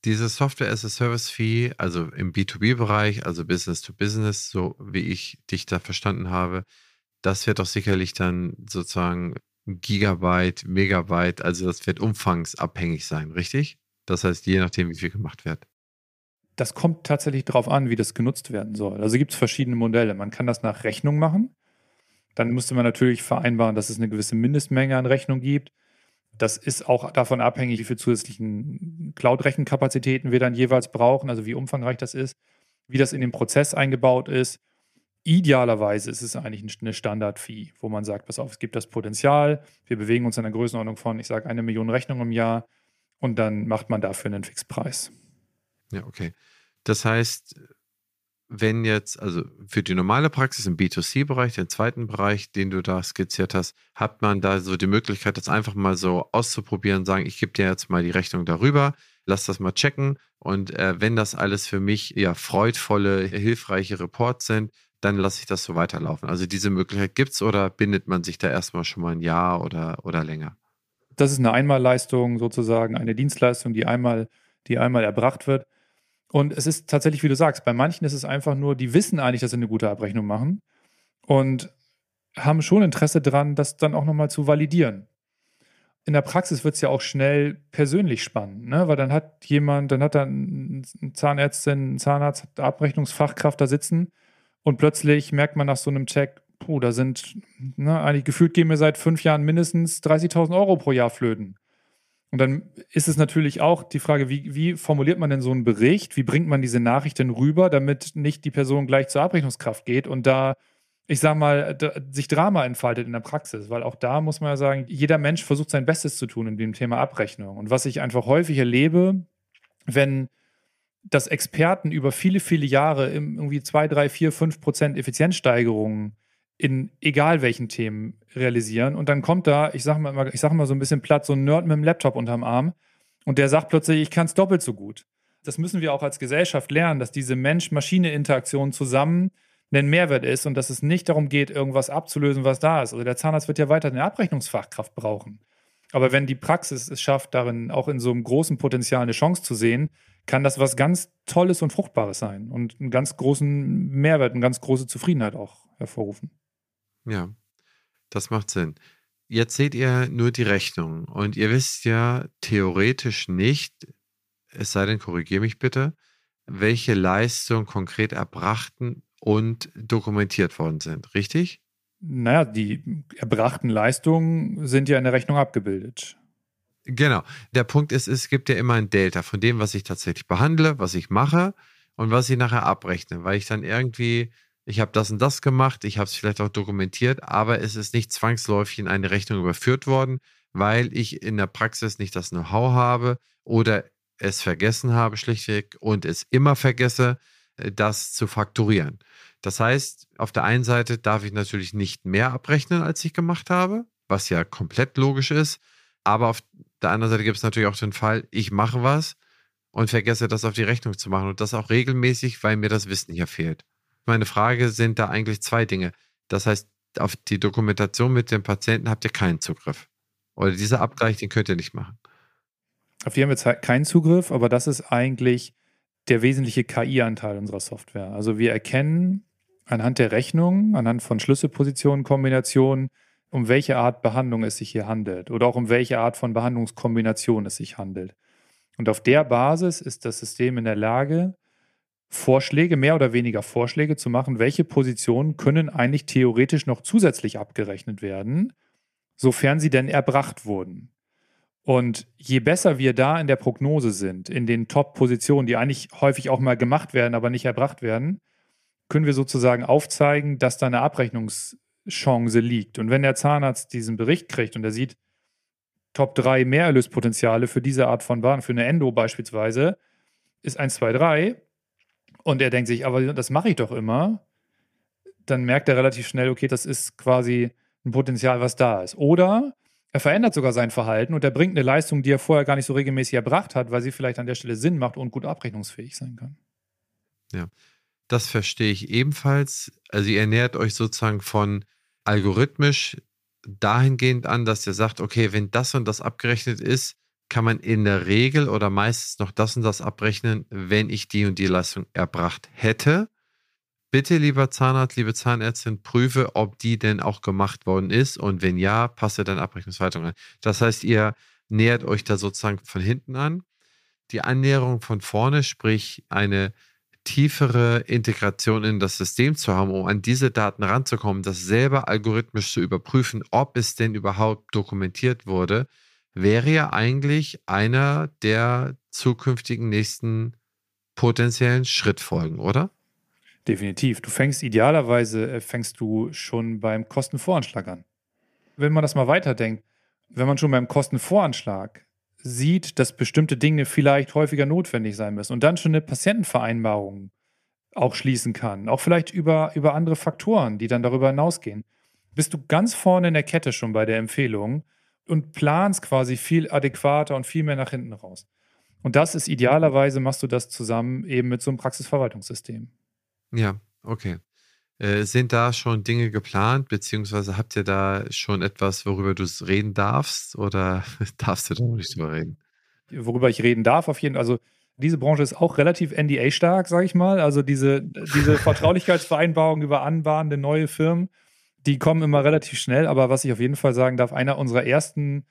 Diese Software as a Service Fee, also im B2B-Bereich, also Business to Business, so wie ich dich da verstanden habe, das wird doch sicherlich dann sozusagen Gigabyte, Megabyte, also das wird umfangsabhängig sein, richtig? Das heißt, je nachdem, wie viel gemacht wird. Das kommt tatsächlich darauf an, wie das genutzt werden soll. Also gibt es verschiedene Modelle. Man kann das nach Rechnung machen. Dann müsste man natürlich vereinbaren, dass es eine gewisse Mindestmenge an Rechnung gibt. Das ist auch davon abhängig, wie viel zusätzlichen Cloud-Rechenkapazitäten wir dann jeweils brauchen, also wie umfangreich das ist, wie das in den Prozess eingebaut ist. Idealerweise ist es eigentlich eine Standard-Fee, wo man sagt, pass auf, es gibt das Potenzial, wir bewegen uns in einer Größenordnung von, ich sage, eine Million Rechnungen im Jahr und dann macht man dafür einen Fixpreis. Ja, okay. Das heißt, wenn jetzt, also für die normale Praxis im B2C-Bereich, den zweiten Bereich, den du da skizziert hast, hat man da so die Möglichkeit, das einfach mal so auszuprobieren, sagen, ich gebe dir jetzt mal die Rechnung darüber, lass das mal checken und äh, wenn das alles für mich ja freudvolle, hilfreiche Reports sind, dann lasse ich das so weiterlaufen. Also diese Möglichkeit gibt es oder bindet man sich da erstmal schon mal ein Jahr oder, oder länger? Das ist eine Einmalleistung sozusagen, eine Dienstleistung, die einmal, die einmal erbracht wird. Und es ist tatsächlich, wie du sagst, bei manchen ist es einfach nur, die wissen eigentlich, dass sie eine gute Abrechnung machen und haben schon Interesse daran, das dann auch nochmal zu validieren. In der Praxis wird es ja auch schnell persönlich spannend, ne? weil dann hat jemand, dann hat dann eine Zahnärztin, ein Zahnarzt, Abrechnungsfachkraft da sitzen und plötzlich merkt man nach so einem Check, puh, da sind, ne, eigentlich gefühlt gehen mir seit fünf Jahren mindestens 30.000 Euro pro Jahr flöten. Und dann ist es natürlich auch die Frage, wie, wie formuliert man denn so einen Bericht? Wie bringt man diese Nachricht denn rüber, damit nicht die Person gleich zur Abrechnungskraft geht und da, ich sag mal, sich Drama entfaltet in der Praxis? Weil auch da muss man ja sagen, jeder Mensch versucht sein Bestes zu tun in dem Thema Abrechnung. Und was ich einfach häufig erlebe, wenn das Experten über viele, viele Jahre irgendwie zwei, drei, vier, fünf Prozent Effizienzsteigerungen in egal welchen Themen realisieren. Und dann kommt da, ich sage mal, ich sag mal so ein bisschen platt, so ein Nerd mit dem Laptop unterm Arm und der sagt plötzlich, ich kann es doppelt so gut. Das müssen wir auch als Gesellschaft lernen, dass diese Mensch-Maschine-Interaktion zusammen ein Mehrwert ist und dass es nicht darum geht, irgendwas abzulösen, was da ist. Also der Zahnarzt wird ja weiter eine Abrechnungsfachkraft brauchen. Aber wenn die Praxis es schafft, darin auch in so einem großen Potenzial eine Chance zu sehen, kann das was ganz Tolles und Fruchtbares sein und einen ganz großen Mehrwert, eine ganz große Zufriedenheit auch hervorrufen. Ja, das macht Sinn. Jetzt seht ihr nur die Rechnung und ihr wisst ja theoretisch nicht, es sei denn, korrigiere mich bitte, welche Leistungen konkret erbrachten und dokumentiert worden sind, richtig? Naja, die erbrachten Leistungen sind ja in der Rechnung abgebildet. Genau. Der Punkt ist, es gibt ja immer ein Delta von dem, was ich tatsächlich behandle, was ich mache und was ich nachher abrechne, weil ich dann irgendwie ich habe das und das gemacht, ich habe es vielleicht auch dokumentiert, aber es ist nicht zwangsläufig in eine Rechnung überführt worden, weil ich in der Praxis nicht das Know-how habe oder es vergessen habe schlichtweg und es immer vergesse, äh, das zu fakturieren. Das heißt, auf der einen Seite darf ich natürlich nicht mehr abrechnen, als ich gemacht habe, was ja komplett logisch ist. Aber auf der anderen Seite gibt es natürlich auch den Fall, ich mache was und vergesse das auf die Rechnung zu machen und das auch regelmäßig, weil mir das Wissen hier fehlt meine Frage sind da eigentlich zwei Dinge. Das heißt, auf die Dokumentation mit dem Patienten habt ihr keinen Zugriff. Oder dieser Abgleich, den könnt ihr nicht machen. Auf die haben wir keinen Zugriff, aber das ist eigentlich der wesentliche KI-Anteil unserer Software. Also wir erkennen anhand der Rechnung, anhand von Schlüsselpositionen, Kombinationen, um welche Art Behandlung es sich hier handelt oder auch um welche Art von Behandlungskombination es sich handelt. Und auf der Basis ist das System in der Lage, Vorschläge, mehr oder weniger Vorschläge zu machen, welche Positionen können eigentlich theoretisch noch zusätzlich abgerechnet werden, sofern sie denn erbracht wurden. Und je besser wir da in der Prognose sind, in den Top-Positionen, die eigentlich häufig auch mal gemacht werden, aber nicht erbracht werden, können wir sozusagen aufzeigen, dass da eine Abrechnungschance liegt. Und wenn der Zahnarzt diesen Bericht kriegt und er sieht Top 3 Mehrerlöspotenziale für diese Art von Waren, für eine Endo beispielsweise, ist 1, 2, 3, und er denkt sich, aber das mache ich doch immer, dann merkt er relativ schnell, okay, das ist quasi ein Potenzial, was da ist. Oder er verändert sogar sein Verhalten und er bringt eine Leistung, die er vorher gar nicht so regelmäßig erbracht hat, weil sie vielleicht an der Stelle Sinn macht und gut abrechnungsfähig sein kann. Ja, das verstehe ich ebenfalls. Also ihr ernährt euch sozusagen von algorithmisch dahingehend an, dass ihr sagt, okay, wenn das und das abgerechnet ist, kann man in der Regel oder meistens noch das und das abrechnen, wenn ich die und die Leistung erbracht hätte. Bitte, lieber Zahnarzt, liebe Zahnärztin, prüfe, ob die denn auch gemacht worden ist und wenn ja, passe dann Abrechnungshaltung an. Das heißt, ihr nähert euch da sozusagen von hinten an. Die Annäherung von vorne, sprich eine tiefere Integration in das System zu haben, um an diese Daten ranzukommen, das selber algorithmisch zu überprüfen, ob es denn überhaupt dokumentiert wurde, wäre ja eigentlich einer der zukünftigen nächsten potenziellen Schrittfolgen, oder? Definitiv. Du fängst idealerweise, äh, fängst du schon beim Kostenvoranschlag an. Wenn man das mal weiterdenkt, wenn man schon beim Kostenvoranschlag sieht, dass bestimmte Dinge vielleicht häufiger notwendig sein müssen und dann schon eine Patientenvereinbarung auch schließen kann, auch vielleicht über, über andere Faktoren, die dann darüber hinausgehen, bist du ganz vorne in der Kette schon bei der Empfehlung und planst quasi viel adäquater und viel mehr nach hinten raus. Und das ist idealerweise, machst du das zusammen eben mit so einem Praxisverwaltungssystem. Ja, okay. Äh, sind da schon Dinge geplant, beziehungsweise habt ihr da schon etwas, worüber du reden darfst oder darfst du da noch nicht drüber reden? Worüber ich reden darf, auf jeden Fall. Also, diese Branche ist auch relativ NDA-stark, sage ich mal. Also, diese, diese Vertraulichkeitsvereinbarungen über anbahnende neue Firmen, die kommen immer relativ schnell. Aber was ich auf jeden Fall sagen darf, einer unserer ersten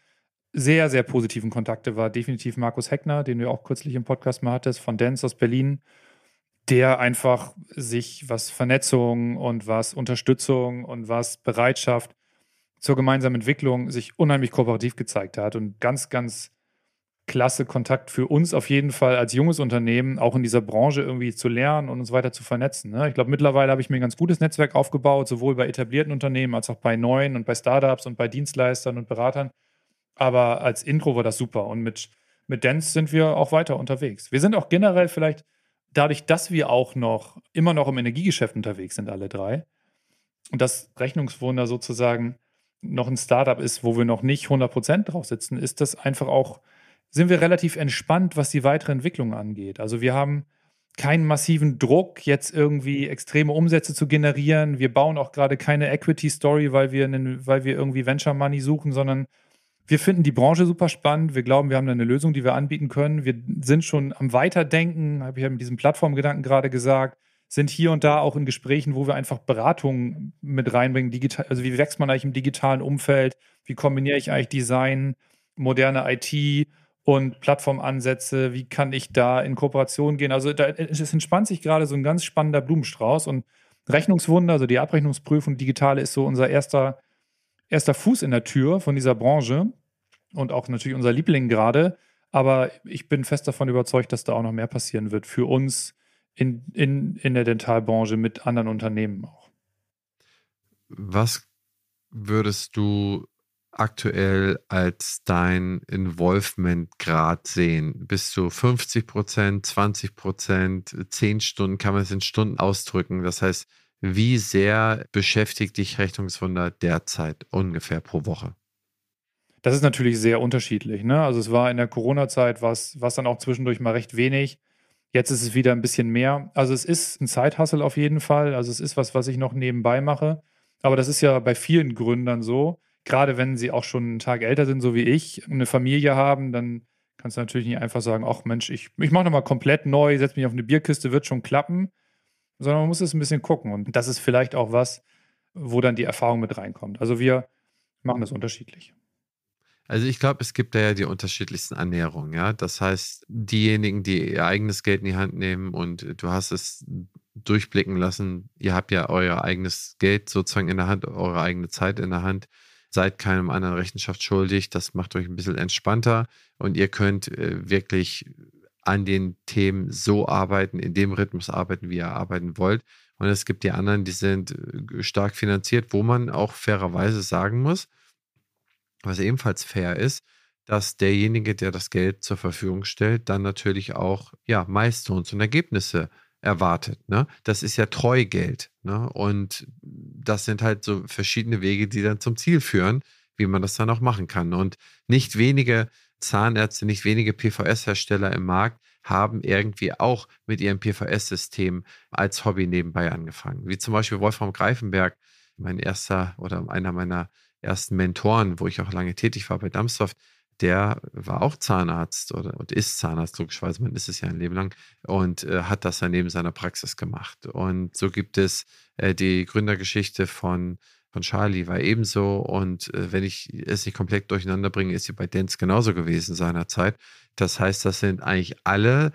sehr, sehr positiven Kontakte war definitiv Markus Heckner, den du auch kürzlich im Podcast mal hattest, von Dance aus Berlin der einfach sich, was Vernetzung und was Unterstützung und was Bereitschaft zur gemeinsamen Entwicklung sich unheimlich kooperativ gezeigt hat und ganz, ganz klasse Kontakt für uns auf jeden Fall als junges Unternehmen, auch in dieser Branche irgendwie zu lernen und uns weiter zu vernetzen. Ne? Ich glaube, mittlerweile habe ich mir ein ganz gutes Netzwerk aufgebaut, sowohl bei etablierten Unternehmen als auch bei neuen und bei Startups und bei Dienstleistern und Beratern. Aber als Intro war das super und mit, mit Dance sind wir auch weiter unterwegs. Wir sind auch generell vielleicht dadurch, dass wir auch noch immer noch im Energiegeschäft unterwegs sind, alle drei, und das Rechnungswunder sozusagen noch ein Startup ist, wo wir noch nicht 100% drauf sitzen, ist das einfach auch, sind wir relativ entspannt, was die weitere Entwicklung angeht. Also wir haben keinen massiven Druck, jetzt irgendwie extreme Umsätze zu generieren. Wir bauen auch gerade keine Equity Story, weil wir, einen, weil wir irgendwie Venture Money suchen, sondern wir finden die Branche super spannend. Wir glauben, wir haben da eine Lösung, die wir anbieten können. Wir sind schon am Weiterdenken, habe ich ja mit diesem Plattformgedanken gerade gesagt, sind hier und da auch in Gesprächen, wo wir einfach Beratungen mit reinbringen. Digital, also wie wächst man eigentlich im digitalen Umfeld? Wie kombiniere ich eigentlich Design, moderne IT und Plattformansätze? Wie kann ich da in Kooperation gehen? Also da, es entspannt sich gerade so ein ganz spannender Blumenstrauß und Rechnungswunder, also die Abrechnungsprüfung digitale ist so unser erster erster Fuß in der Tür von dieser Branche und auch natürlich unser Liebling gerade. Aber ich bin fest davon überzeugt, dass da auch noch mehr passieren wird für uns in, in, in der Dentalbranche mit anderen Unternehmen auch. Was würdest du aktuell als dein Involvement-Grad sehen? Bist du 50 Prozent, 20 Prozent, 10 Stunden? Kann man es in Stunden ausdrücken? Das heißt, wie sehr beschäftigt dich Rechnungswunder derzeit ungefähr pro Woche? Das ist natürlich sehr unterschiedlich. Ne? Also es war in der Corona-Zeit, was dann auch zwischendurch mal recht wenig. Jetzt ist es wieder ein bisschen mehr. Also es ist ein Zeithassel auf jeden Fall. Also es ist was, was ich noch nebenbei mache. Aber das ist ja bei vielen Gründern so. Gerade wenn sie auch schon einen Tag älter sind, so wie ich, eine Familie haben, dann kannst du natürlich nicht einfach sagen, ach Mensch, ich, ich mache nochmal komplett neu, setze mich auf eine Bierkiste, wird schon klappen sondern man muss es ein bisschen gucken. Und das ist vielleicht auch was, wo dann die Erfahrung mit reinkommt. Also wir machen das unterschiedlich. Also ich glaube, es gibt da ja die unterschiedlichsten Annäherungen, ja. Das heißt, diejenigen, die ihr eigenes Geld in die Hand nehmen und du hast es durchblicken lassen, ihr habt ja euer eigenes Geld sozusagen in der Hand, eure eigene Zeit in der Hand, seid keinem anderen Rechenschaft schuldig, das macht euch ein bisschen entspannter und ihr könnt äh, wirklich an den Themen so arbeiten, in dem Rhythmus arbeiten, wie ihr arbeiten wollt. Und es gibt die anderen, die sind äh, stark finanziert, wo man auch fairerweise sagen muss, was ebenfalls fair ist, dass derjenige, der das Geld zur Verfügung stellt, dann natürlich auch ja, Milestones und Ergebnisse erwartet. Ne? Das ist ja Treugeld. Ne? Und das sind halt so verschiedene Wege, die dann zum Ziel führen, wie man das dann auch machen kann. Und nicht wenige Zahnärzte, nicht wenige PVS-Hersteller im Markt haben irgendwie auch mit ihrem PVS-System als Hobby nebenbei angefangen. Wie zum Beispiel Wolfram Greifenberg, mein erster oder einer meiner ersten Mentoren, wo ich auch lange tätig war bei Dumpsoft, der war auch Zahnarzt oder und ist Zahnarzt, logischerweise, man ist es ja ein Leben lang und äh, hat das dann neben seiner Praxis gemacht. Und so gibt es äh, die Gründergeschichte von, von Charlie, war ebenso. Und äh, wenn ich es nicht komplett durcheinander bringe, ist sie bei Dance genauso gewesen seinerzeit. Das heißt, das sind eigentlich alle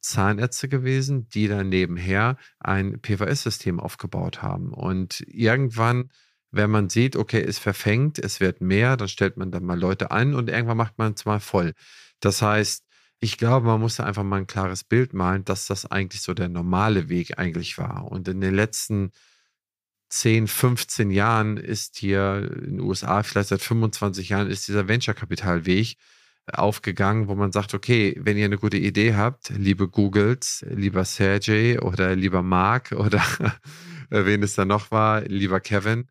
Zahnärzte gewesen, die dann nebenher ein PVS-System aufgebaut haben. Und irgendwann wenn man sieht, okay, es verfängt, es wird mehr, dann stellt man dann mal Leute an und irgendwann macht man es mal voll. Das heißt, ich glaube, man muss da einfach mal ein klares Bild malen, dass das eigentlich so der normale Weg eigentlich war. Und in den letzten 10, 15 Jahren ist hier in den USA, vielleicht seit 25 Jahren, ist dieser Venture-Kapital-Weg aufgegangen, wo man sagt, okay, wenn ihr eine gute Idee habt, liebe Googles, lieber Sergey oder lieber Mark oder wen es da noch war, lieber Kevin,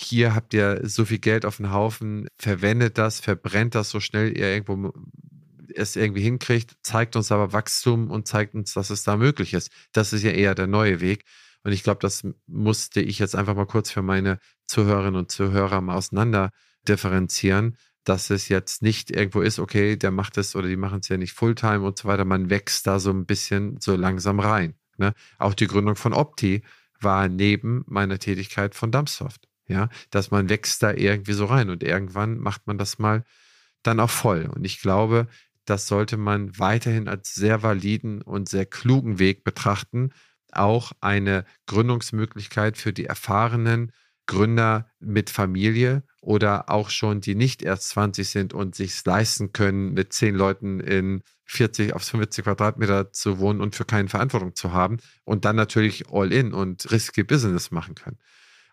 hier habt ihr so viel Geld auf den Haufen, verwendet das, verbrennt das so schnell ihr irgendwo es irgendwie hinkriegt, zeigt uns aber Wachstum und zeigt uns, dass es da möglich ist. Das ist ja eher der neue Weg. Und ich glaube, das musste ich jetzt einfach mal kurz für meine Zuhörerinnen und Zuhörer mal auseinander differenzieren, dass es jetzt nicht irgendwo ist, okay, der macht es oder die machen es ja nicht Fulltime und so weiter. Man wächst da so ein bisschen so langsam rein. Ne? Auch die Gründung von Opti war neben meiner Tätigkeit von Dumpsoft. Ja, dass man wächst da irgendwie so rein und irgendwann macht man das mal dann auch voll. Und ich glaube, das sollte man weiterhin als sehr validen und sehr klugen Weg betrachten. Auch eine Gründungsmöglichkeit für die erfahrenen Gründer mit Familie oder auch schon, die nicht erst 20 sind und sich leisten können, mit zehn Leuten in 40 auf 50 Quadratmeter zu wohnen und für keine Verantwortung zu haben und dann natürlich all in und risky Business machen können.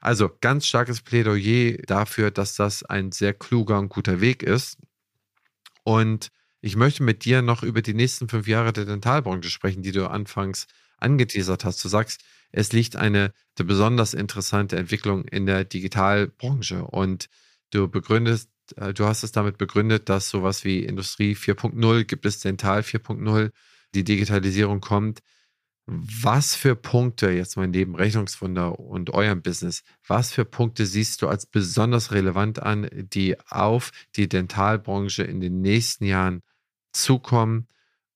Also ganz starkes Plädoyer dafür, dass das ein sehr kluger und guter Weg ist. Und ich möchte mit dir noch über die nächsten fünf Jahre der Dentalbranche sprechen, die du anfangs angeteasert hast. Du sagst, es liegt eine, besonders interessante Entwicklung in der Digitalbranche und du begründest, äh, du hast es damit begründet, dass sowas wie Industrie 4.0 gibt es Dental 4.0, die Digitalisierung kommt. Was für Punkte, jetzt mal neben Rechnungswunder und eurem Business, was für Punkte siehst du als besonders relevant an, die auf die Dentalbranche in den nächsten Jahren zukommen?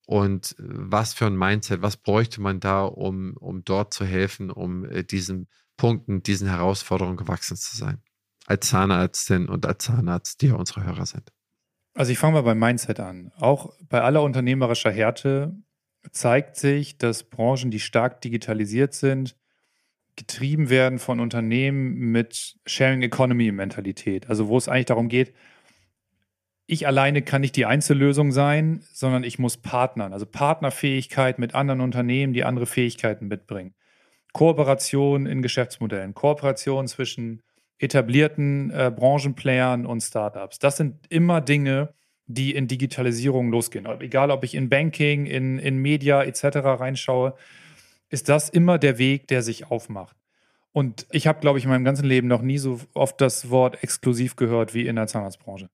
Und was für ein Mindset, was bräuchte man da, um, um dort zu helfen, um äh, diesen Punkten, diesen Herausforderungen gewachsen zu sein? Als Zahnärztin und als Zahnarzt, die ja unsere Hörer sind. Also ich fange mal beim Mindset an. Auch bei aller unternehmerischer Härte zeigt sich, dass Branchen, die stark digitalisiert sind, getrieben werden von Unternehmen mit Sharing Economy Mentalität. Also wo es eigentlich darum geht, ich alleine kann nicht die Einzellösung sein, sondern ich muss partnern. Also Partnerfähigkeit mit anderen Unternehmen, die andere Fähigkeiten mitbringen. Kooperation in Geschäftsmodellen, Kooperation zwischen etablierten äh, Branchenplayern und Startups. Das sind immer Dinge, die in Digitalisierung losgehen. Egal, ob ich in Banking, in, in Media etc. reinschaue, ist das immer der Weg, der sich aufmacht. Und ich habe, glaube ich, in meinem ganzen Leben noch nie so oft das Wort exklusiv gehört wie in der Zahnarztbranche.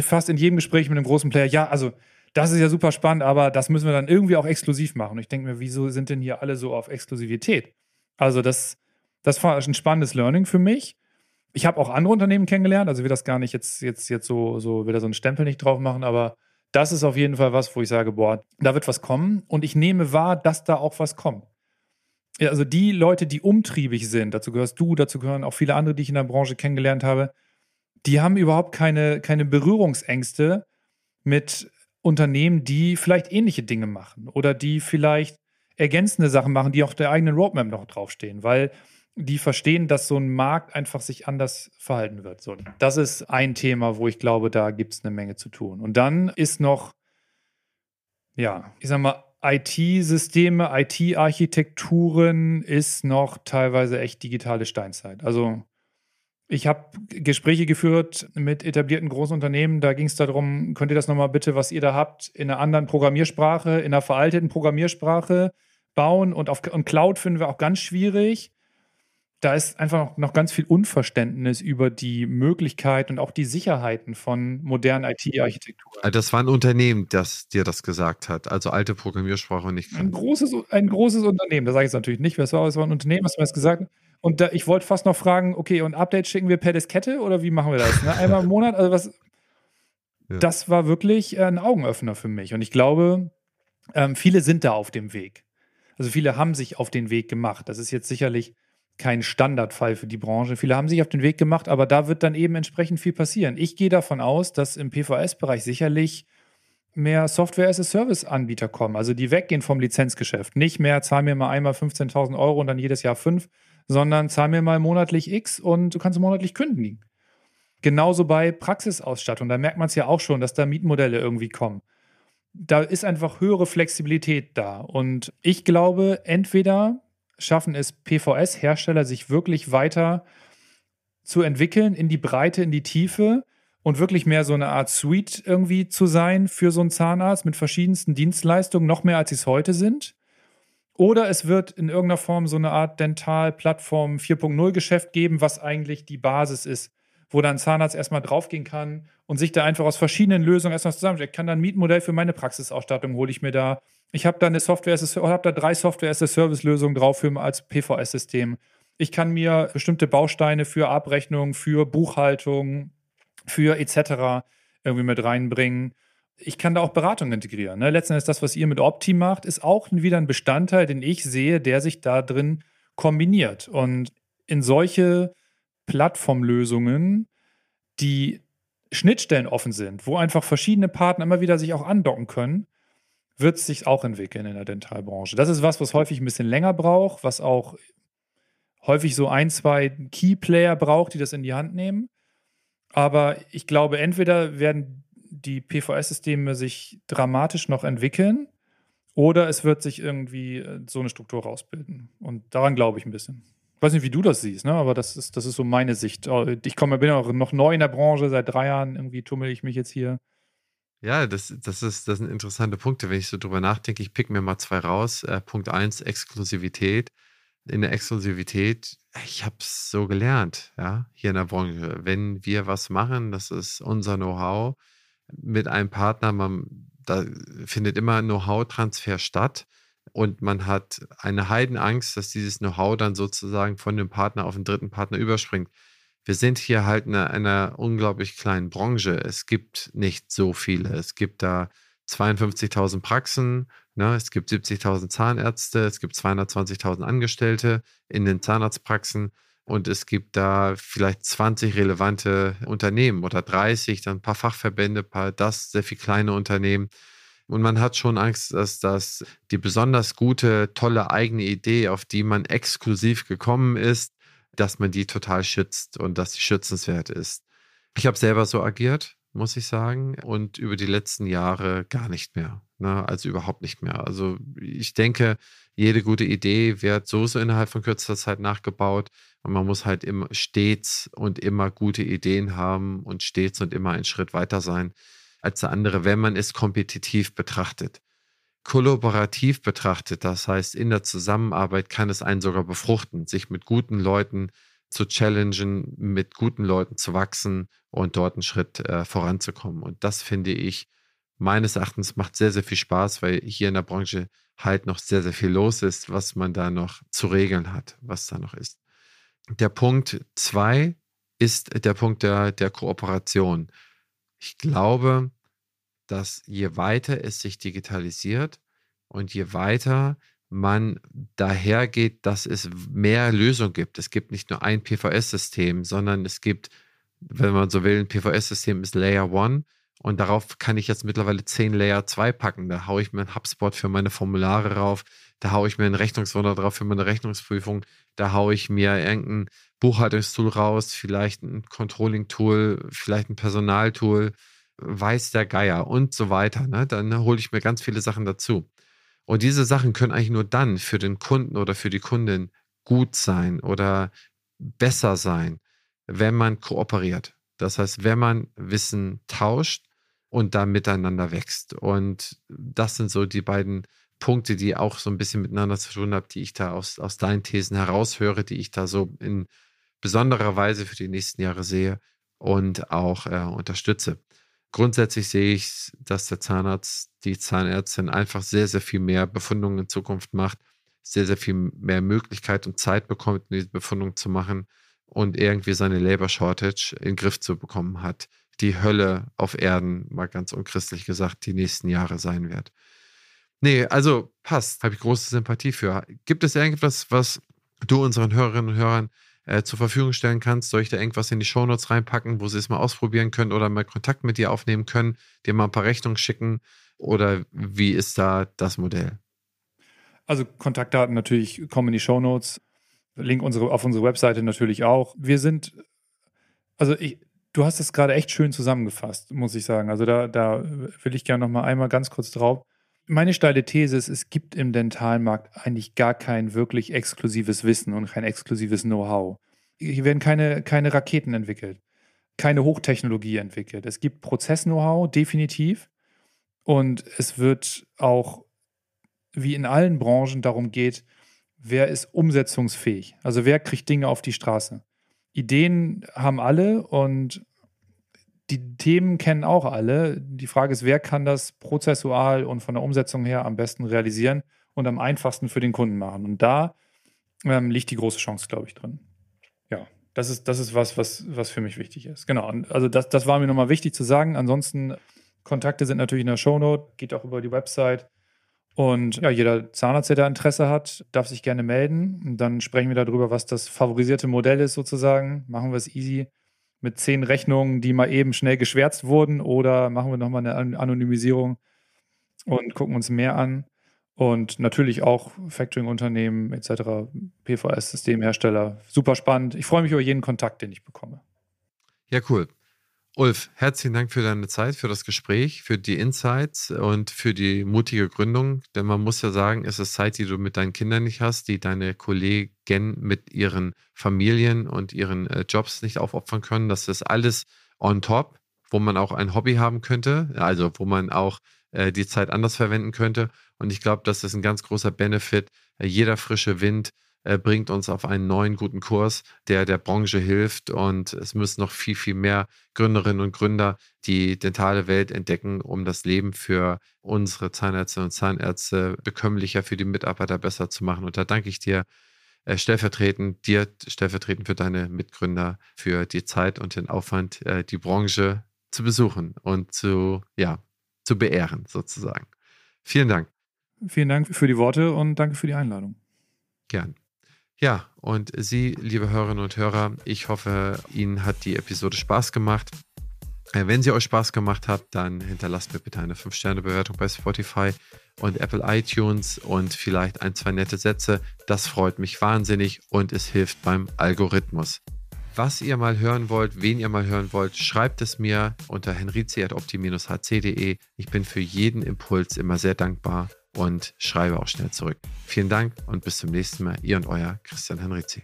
Fast in jedem Gespräch mit einem großen Player, ja, also das ist ja super spannend, aber das müssen wir dann irgendwie auch exklusiv machen. Und ich denke mir, wieso sind denn hier alle so auf Exklusivität? Also das, das war ein spannendes Learning für mich ich habe auch andere Unternehmen kennengelernt, also will das gar nicht jetzt, jetzt, jetzt so, so, will da so einen Stempel nicht drauf machen, aber das ist auf jeden Fall was, wo ich sage, boah, da wird was kommen und ich nehme wahr, dass da auch was kommt. Ja, also die Leute, die umtriebig sind, dazu gehörst du, dazu gehören auch viele andere, die ich in der Branche kennengelernt habe, die haben überhaupt keine, keine Berührungsängste mit Unternehmen, die vielleicht ähnliche Dinge machen oder die vielleicht ergänzende Sachen machen, die auf der eigenen Roadmap noch draufstehen, weil die verstehen, dass so ein Markt einfach sich anders verhalten wird. So, das ist ein Thema, wo ich glaube, da gibt es eine Menge zu tun. Und dann ist noch, ja, ich sag mal, IT-Systeme, IT-Architekturen ist noch teilweise echt digitale Steinzeit. Also ich habe Gespräche geführt mit etablierten Großunternehmen. Da ging es darum, könnt ihr das nochmal bitte, was ihr da habt, in einer anderen Programmiersprache, in einer veralteten Programmiersprache bauen. Und auf und Cloud finden wir auch ganz schwierig da ist einfach noch ganz viel Unverständnis über die Möglichkeit und auch die Sicherheiten von modernen IT-Architekturen. Also das war ein Unternehmen, das dir das gesagt hat, also alte Programmiersprache nicht. Ein großes, ein großes Unternehmen, das sage ich jetzt natürlich nicht, es war, es war ein Unternehmen, was mir das gesagt hat. Und da, ich wollte fast noch fragen, okay, und Updates schicken wir per Diskette oder wie machen wir das? Ne? Einmal im Monat? Also was, ja. das war wirklich ein Augenöffner für mich. Und ich glaube, ähm, viele sind da auf dem Weg. Also viele haben sich auf den Weg gemacht. Das ist jetzt sicherlich kein Standardfall für die Branche. Viele haben sich auf den Weg gemacht, aber da wird dann eben entsprechend viel passieren. Ich gehe davon aus, dass im PVS-Bereich sicherlich mehr Software-as-a-Service-Anbieter kommen, also die weggehen vom Lizenzgeschäft. Nicht mehr, zahl mir mal einmal 15.000 Euro und dann jedes Jahr fünf, sondern zahl mir mal monatlich X und du kannst monatlich kündigen. Genauso bei Praxisausstattung, da merkt man es ja auch schon, dass da Mietmodelle irgendwie kommen. Da ist einfach höhere Flexibilität da. Und ich glaube, entweder schaffen es PVS-Hersteller, sich wirklich weiter zu entwickeln in die Breite, in die Tiefe und wirklich mehr so eine Art Suite irgendwie zu sein für so einen Zahnarzt mit verschiedensten Dienstleistungen, noch mehr als sie es heute sind. Oder es wird in irgendeiner Form so eine Art Dental-Plattform 4.0-Geschäft geben, was eigentlich die Basis ist, wo dann Zahnarzt erstmal draufgehen kann und sich da einfach aus verschiedenen Lösungen erstmal zusammenstellen. Ich kann dann ein Mietmodell für meine Praxisausstattung, hole ich mir da. Ich habe da eine Software, habe da drei Software-as-a-Service-Lösungen drauf für, als PVS-System. Ich kann mir bestimmte Bausteine für Abrechnung, für Buchhaltung, für etc. irgendwie mit reinbringen. Ich kann da auch Beratung integrieren. Ne? Letzten Endes das, was ihr mit Opti macht, ist auch wieder ein Bestandteil, den ich sehe, der sich da drin kombiniert. Und in solche Plattformlösungen, die Schnittstellen offen sind, wo einfach verschiedene Partner immer wieder sich auch andocken können, wird es sich auch entwickeln in der Dentalbranche. Das ist was, was häufig ein bisschen länger braucht, was auch häufig so ein, zwei Key-Player braucht, die das in die Hand nehmen. Aber ich glaube, entweder werden die PVS-Systeme sich dramatisch noch entwickeln oder es wird sich irgendwie äh, so eine Struktur rausbilden. Und daran glaube ich ein bisschen. Ich weiß nicht, wie du das siehst, ne? aber das ist, das ist so meine Sicht. Äh, ich komme, bin auch noch neu in der Branche, seit drei Jahren irgendwie tummel ich mich jetzt hier. Ja, das, das, ist, das sind interessante Punkte. Wenn ich so drüber nachdenke, ich pick mir mal zwei raus. Äh, Punkt eins, Exklusivität in der Exklusivität, ich habe es so gelernt, ja, hier in der Branche. Wenn wir was machen, das ist unser Know-how mit einem Partner, man, da findet immer Know-how-Transfer statt und man hat eine Heidenangst, dass dieses Know-how dann sozusagen von dem Partner auf den dritten Partner überspringt. Wir sind hier halt in einer, unglaublich kleinen Branche. Es gibt nicht so viele. Es gibt da 52.000 Praxen, Ne? Es gibt 70.000 Zahnärzte, es gibt 220.000 Angestellte in den Zahnarztpraxen und es gibt da vielleicht 20 relevante Unternehmen oder 30, dann ein paar Fachverbände, ein paar das, sehr viele kleine Unternehmen. Und man hat schon Angst, dass das die besonders gute, tolle eigene Idee, auf die man exklusiv gekommen ist, dass man die total schützt und dass sie schützenswert ist. Ich habe selber so agiert muss ich sagen. Und über die letzten Jahre gar nicht mehr. Ne? Also überhaupt nicht mehr. Also ich denke, jede gute Idee wird so so innerhalb von kürzester Zeit nachgebaut. Und man muss halt immer stets und immer gute Ideen haben und stets und immer einen Schritt weiter sein als der andere, wenn man es kompetitiv betrachtet. Kollaborativ betrachtet, das heißt in der Zusammenarbeit kann es einen sogar befruchten, sich mit guten Leuten zu challengen, mit guten Leuten zu wachsen und dort einen Schritt äh, voranzukommen. Und das finde ich meines Erachtens macht sehr, sehr viel Spaß, weil hier in der Branche halt noch sehr, sehr viel los ist, was man da noch zu regeln hat, was da noch ist. Der Punkt zwei ist der Punkt der, der Kooperation. Ich glaube, dass je weiter es sich digitalisiert und je weiter man dahergeht, dass es mehr Lösungen gibt. Es gibt nicht nur ein PVS-System, sondern es gibt, wenn man so will, ein PVS-System ist Layer 1 und darauf kann ich jetzt mittlerweile 10 Layer 2 packen. Da haue ich mir ein HubSpot für meine Formulare rauf, da haue ich mir ein Rechnungswunder drauf für meine Rechnungsprüfung, da haue ich mir irgendein Buchhaltungstool raus, vielleicht ein Controlling-Tool, vielleicht ein Personaltool, weiß der Geier und so weiter. Ne? Dann hole ich mir ganz viele Sachen dazu. Und diese Sachen können eigentlich nur dann für den Kunden oder für die Kundin gut sein oder besser sein, wenn man kooperiert. Das heißt, wenn man Wissen tauscht und da miteinander wächst. Und das sind so die beiden Punkte, die auch so ein bisschen miteinander zu tun haben, die ich da aus, aus deinen Thesen heraushöre, die ich da so in besonderer Weise für die nächsten Jahre sehe und auch äh, unterstütze grundsätzlich sehe ich, dass der Zahnarzt, die Zahnärztin einfach sehr, sehr viel mehr Befundungen in Zukunft macht, sehr, sehr viel mehr Möglichkeit und Zeit bekommt, diese Befundung zu machen und irgendwie seine Labor Shortage in den Griff zu bekommen hat. die Hölle auf Erden, mal ganz unchristlich gesagt, die nächsten Jahre sein wird. Nee, also passt, habe ich große Sympathie für. Gibt es irgendwas, was du unseren Hörerinnen und Hörern äh, zur Verfügung stellen kannst? Soll ich da irgendwas in die Shownotes reinpacken, wo sie es mal ausprobieren können oder mal Kontakt mit dir aufnehmen können, dir mal ein paar Rechnungen schicken? Oder wie ist da das Modell? Also Kontaktdaten natürlich kommen in die Shownotes. Link unsere, auf unsere Webseite natürlich auch. Wir sind, also ich, du hast es gerade echt schön zusammengefasst, muss ich sagen. Also da, da will ich gerne noch mal einmal ganz kurz drauf. Meine steile These ist, es gibt im Dentalmarkt eigentlich gar kein wirklich exklusives Wissen und kein exklusives Know-how. Hier werden keine, keine Raketen entwickelt, keine Hochtechnologie entwickelt. Es gibt Prozess-Know-how, definitiv. Und es wird auch, wie in allen Branchen, darum geht, wer ist umsetzungsfähig? Also wer kriegt Dinge auf die Straße? Ideen haben alle und die Themen kennen auch alle. Die Frage ist, wer kann das prozessual und von der Umsetzung her am besten realisieren und am einfachsten für den Kunden machen? Und da ähm, liegt die große Chance, glaube ich, drin. Ja, das ist, das ist was, was, was für mich wichtig ist. Genau. Also das, das war mir nochmal wichtig zu sagen. Ansonsten, Kontakte sind natürlich in der Shownote, geht auch über die Website. Und ja, jeder Zahnarzt, der da Interesse hat, darf sich gerne melden. Und dann sprechen wir darüber, was das favorisierte Modell ist sozusagen. Machen wir es easy mit zehn Rechnungen, die mal eben schnell geschwärzt wurden oder machen wir nochmal eine Anonymisierung und gucken uns mehr an. Und natürlich auch Factoring-Unternehmen etc., PVS-Systemhersteller. Super spannend. Ich freue mich über jeden Kontakt, den ich bekomme. Ja, cool. Ulf, herzlichen Dank für deine Zeit, für das Gespräch, für die Insights und für die mutige Gründung. Denn man muss ja sagen, es ist Zeit, die du mit deinen Kindern nicht hast, die deine Kollegen mit ihren Familien und ihren äh, Jobs nicht aufopfern können. Das ist alles on top, wo man auch ein Hobby haben könnte, also wo man auch äh, die Zeit anders verwenden könnte. Und ich glaube, das ist ein ganz großer Benefit. Äh, jeder frische Wind bringt uns auf einen neuen guten Kurs, der der Branche hilft. Und es müssen noch viel, viel mehr Gründerinnen und Gründer die dentale Welt entdecken, um das Leben für unsere Zahnärzte und Zahnärzte bekömmlicher, für die Mitarbeiter besser zu machen. Und da danke ich dir äh, stellvertretend, dir stellvertretend für deine Mitgründer, für die Zeit und den Aufwand, äh, die Branche zu besuchen und zu, ja, zu beehren sozusagen. Vielen Dank. Vielen Dank für die Worte und danke für die Einladung. Gern. Ja, und Sie, liebe Hörerinnen und Hörer, ich hoffe, Ihnen hat die Episode Spaß gemacht. Äh, wenn sie euch Spaß gemacht hat, dann hinterlasst mir bitte eine 5-Sterne-Bewertung bei Spotify und Apple iTunes und vielleicht ein, zwei nette Sätze. Das freut mich wahnsinnig und es hilft beim Algorithmus. Was ihr mal hören wollt, wen ihr mal hören wollt, schreibt es mir unter henrizi.opti-hc.de. Ich bin für jeden Impuls immer sehr dankbar und schreibe auch schnell zurück. Vielen Dank und bis zum nächsten Mal. Ihr und euer Christian Henrizi.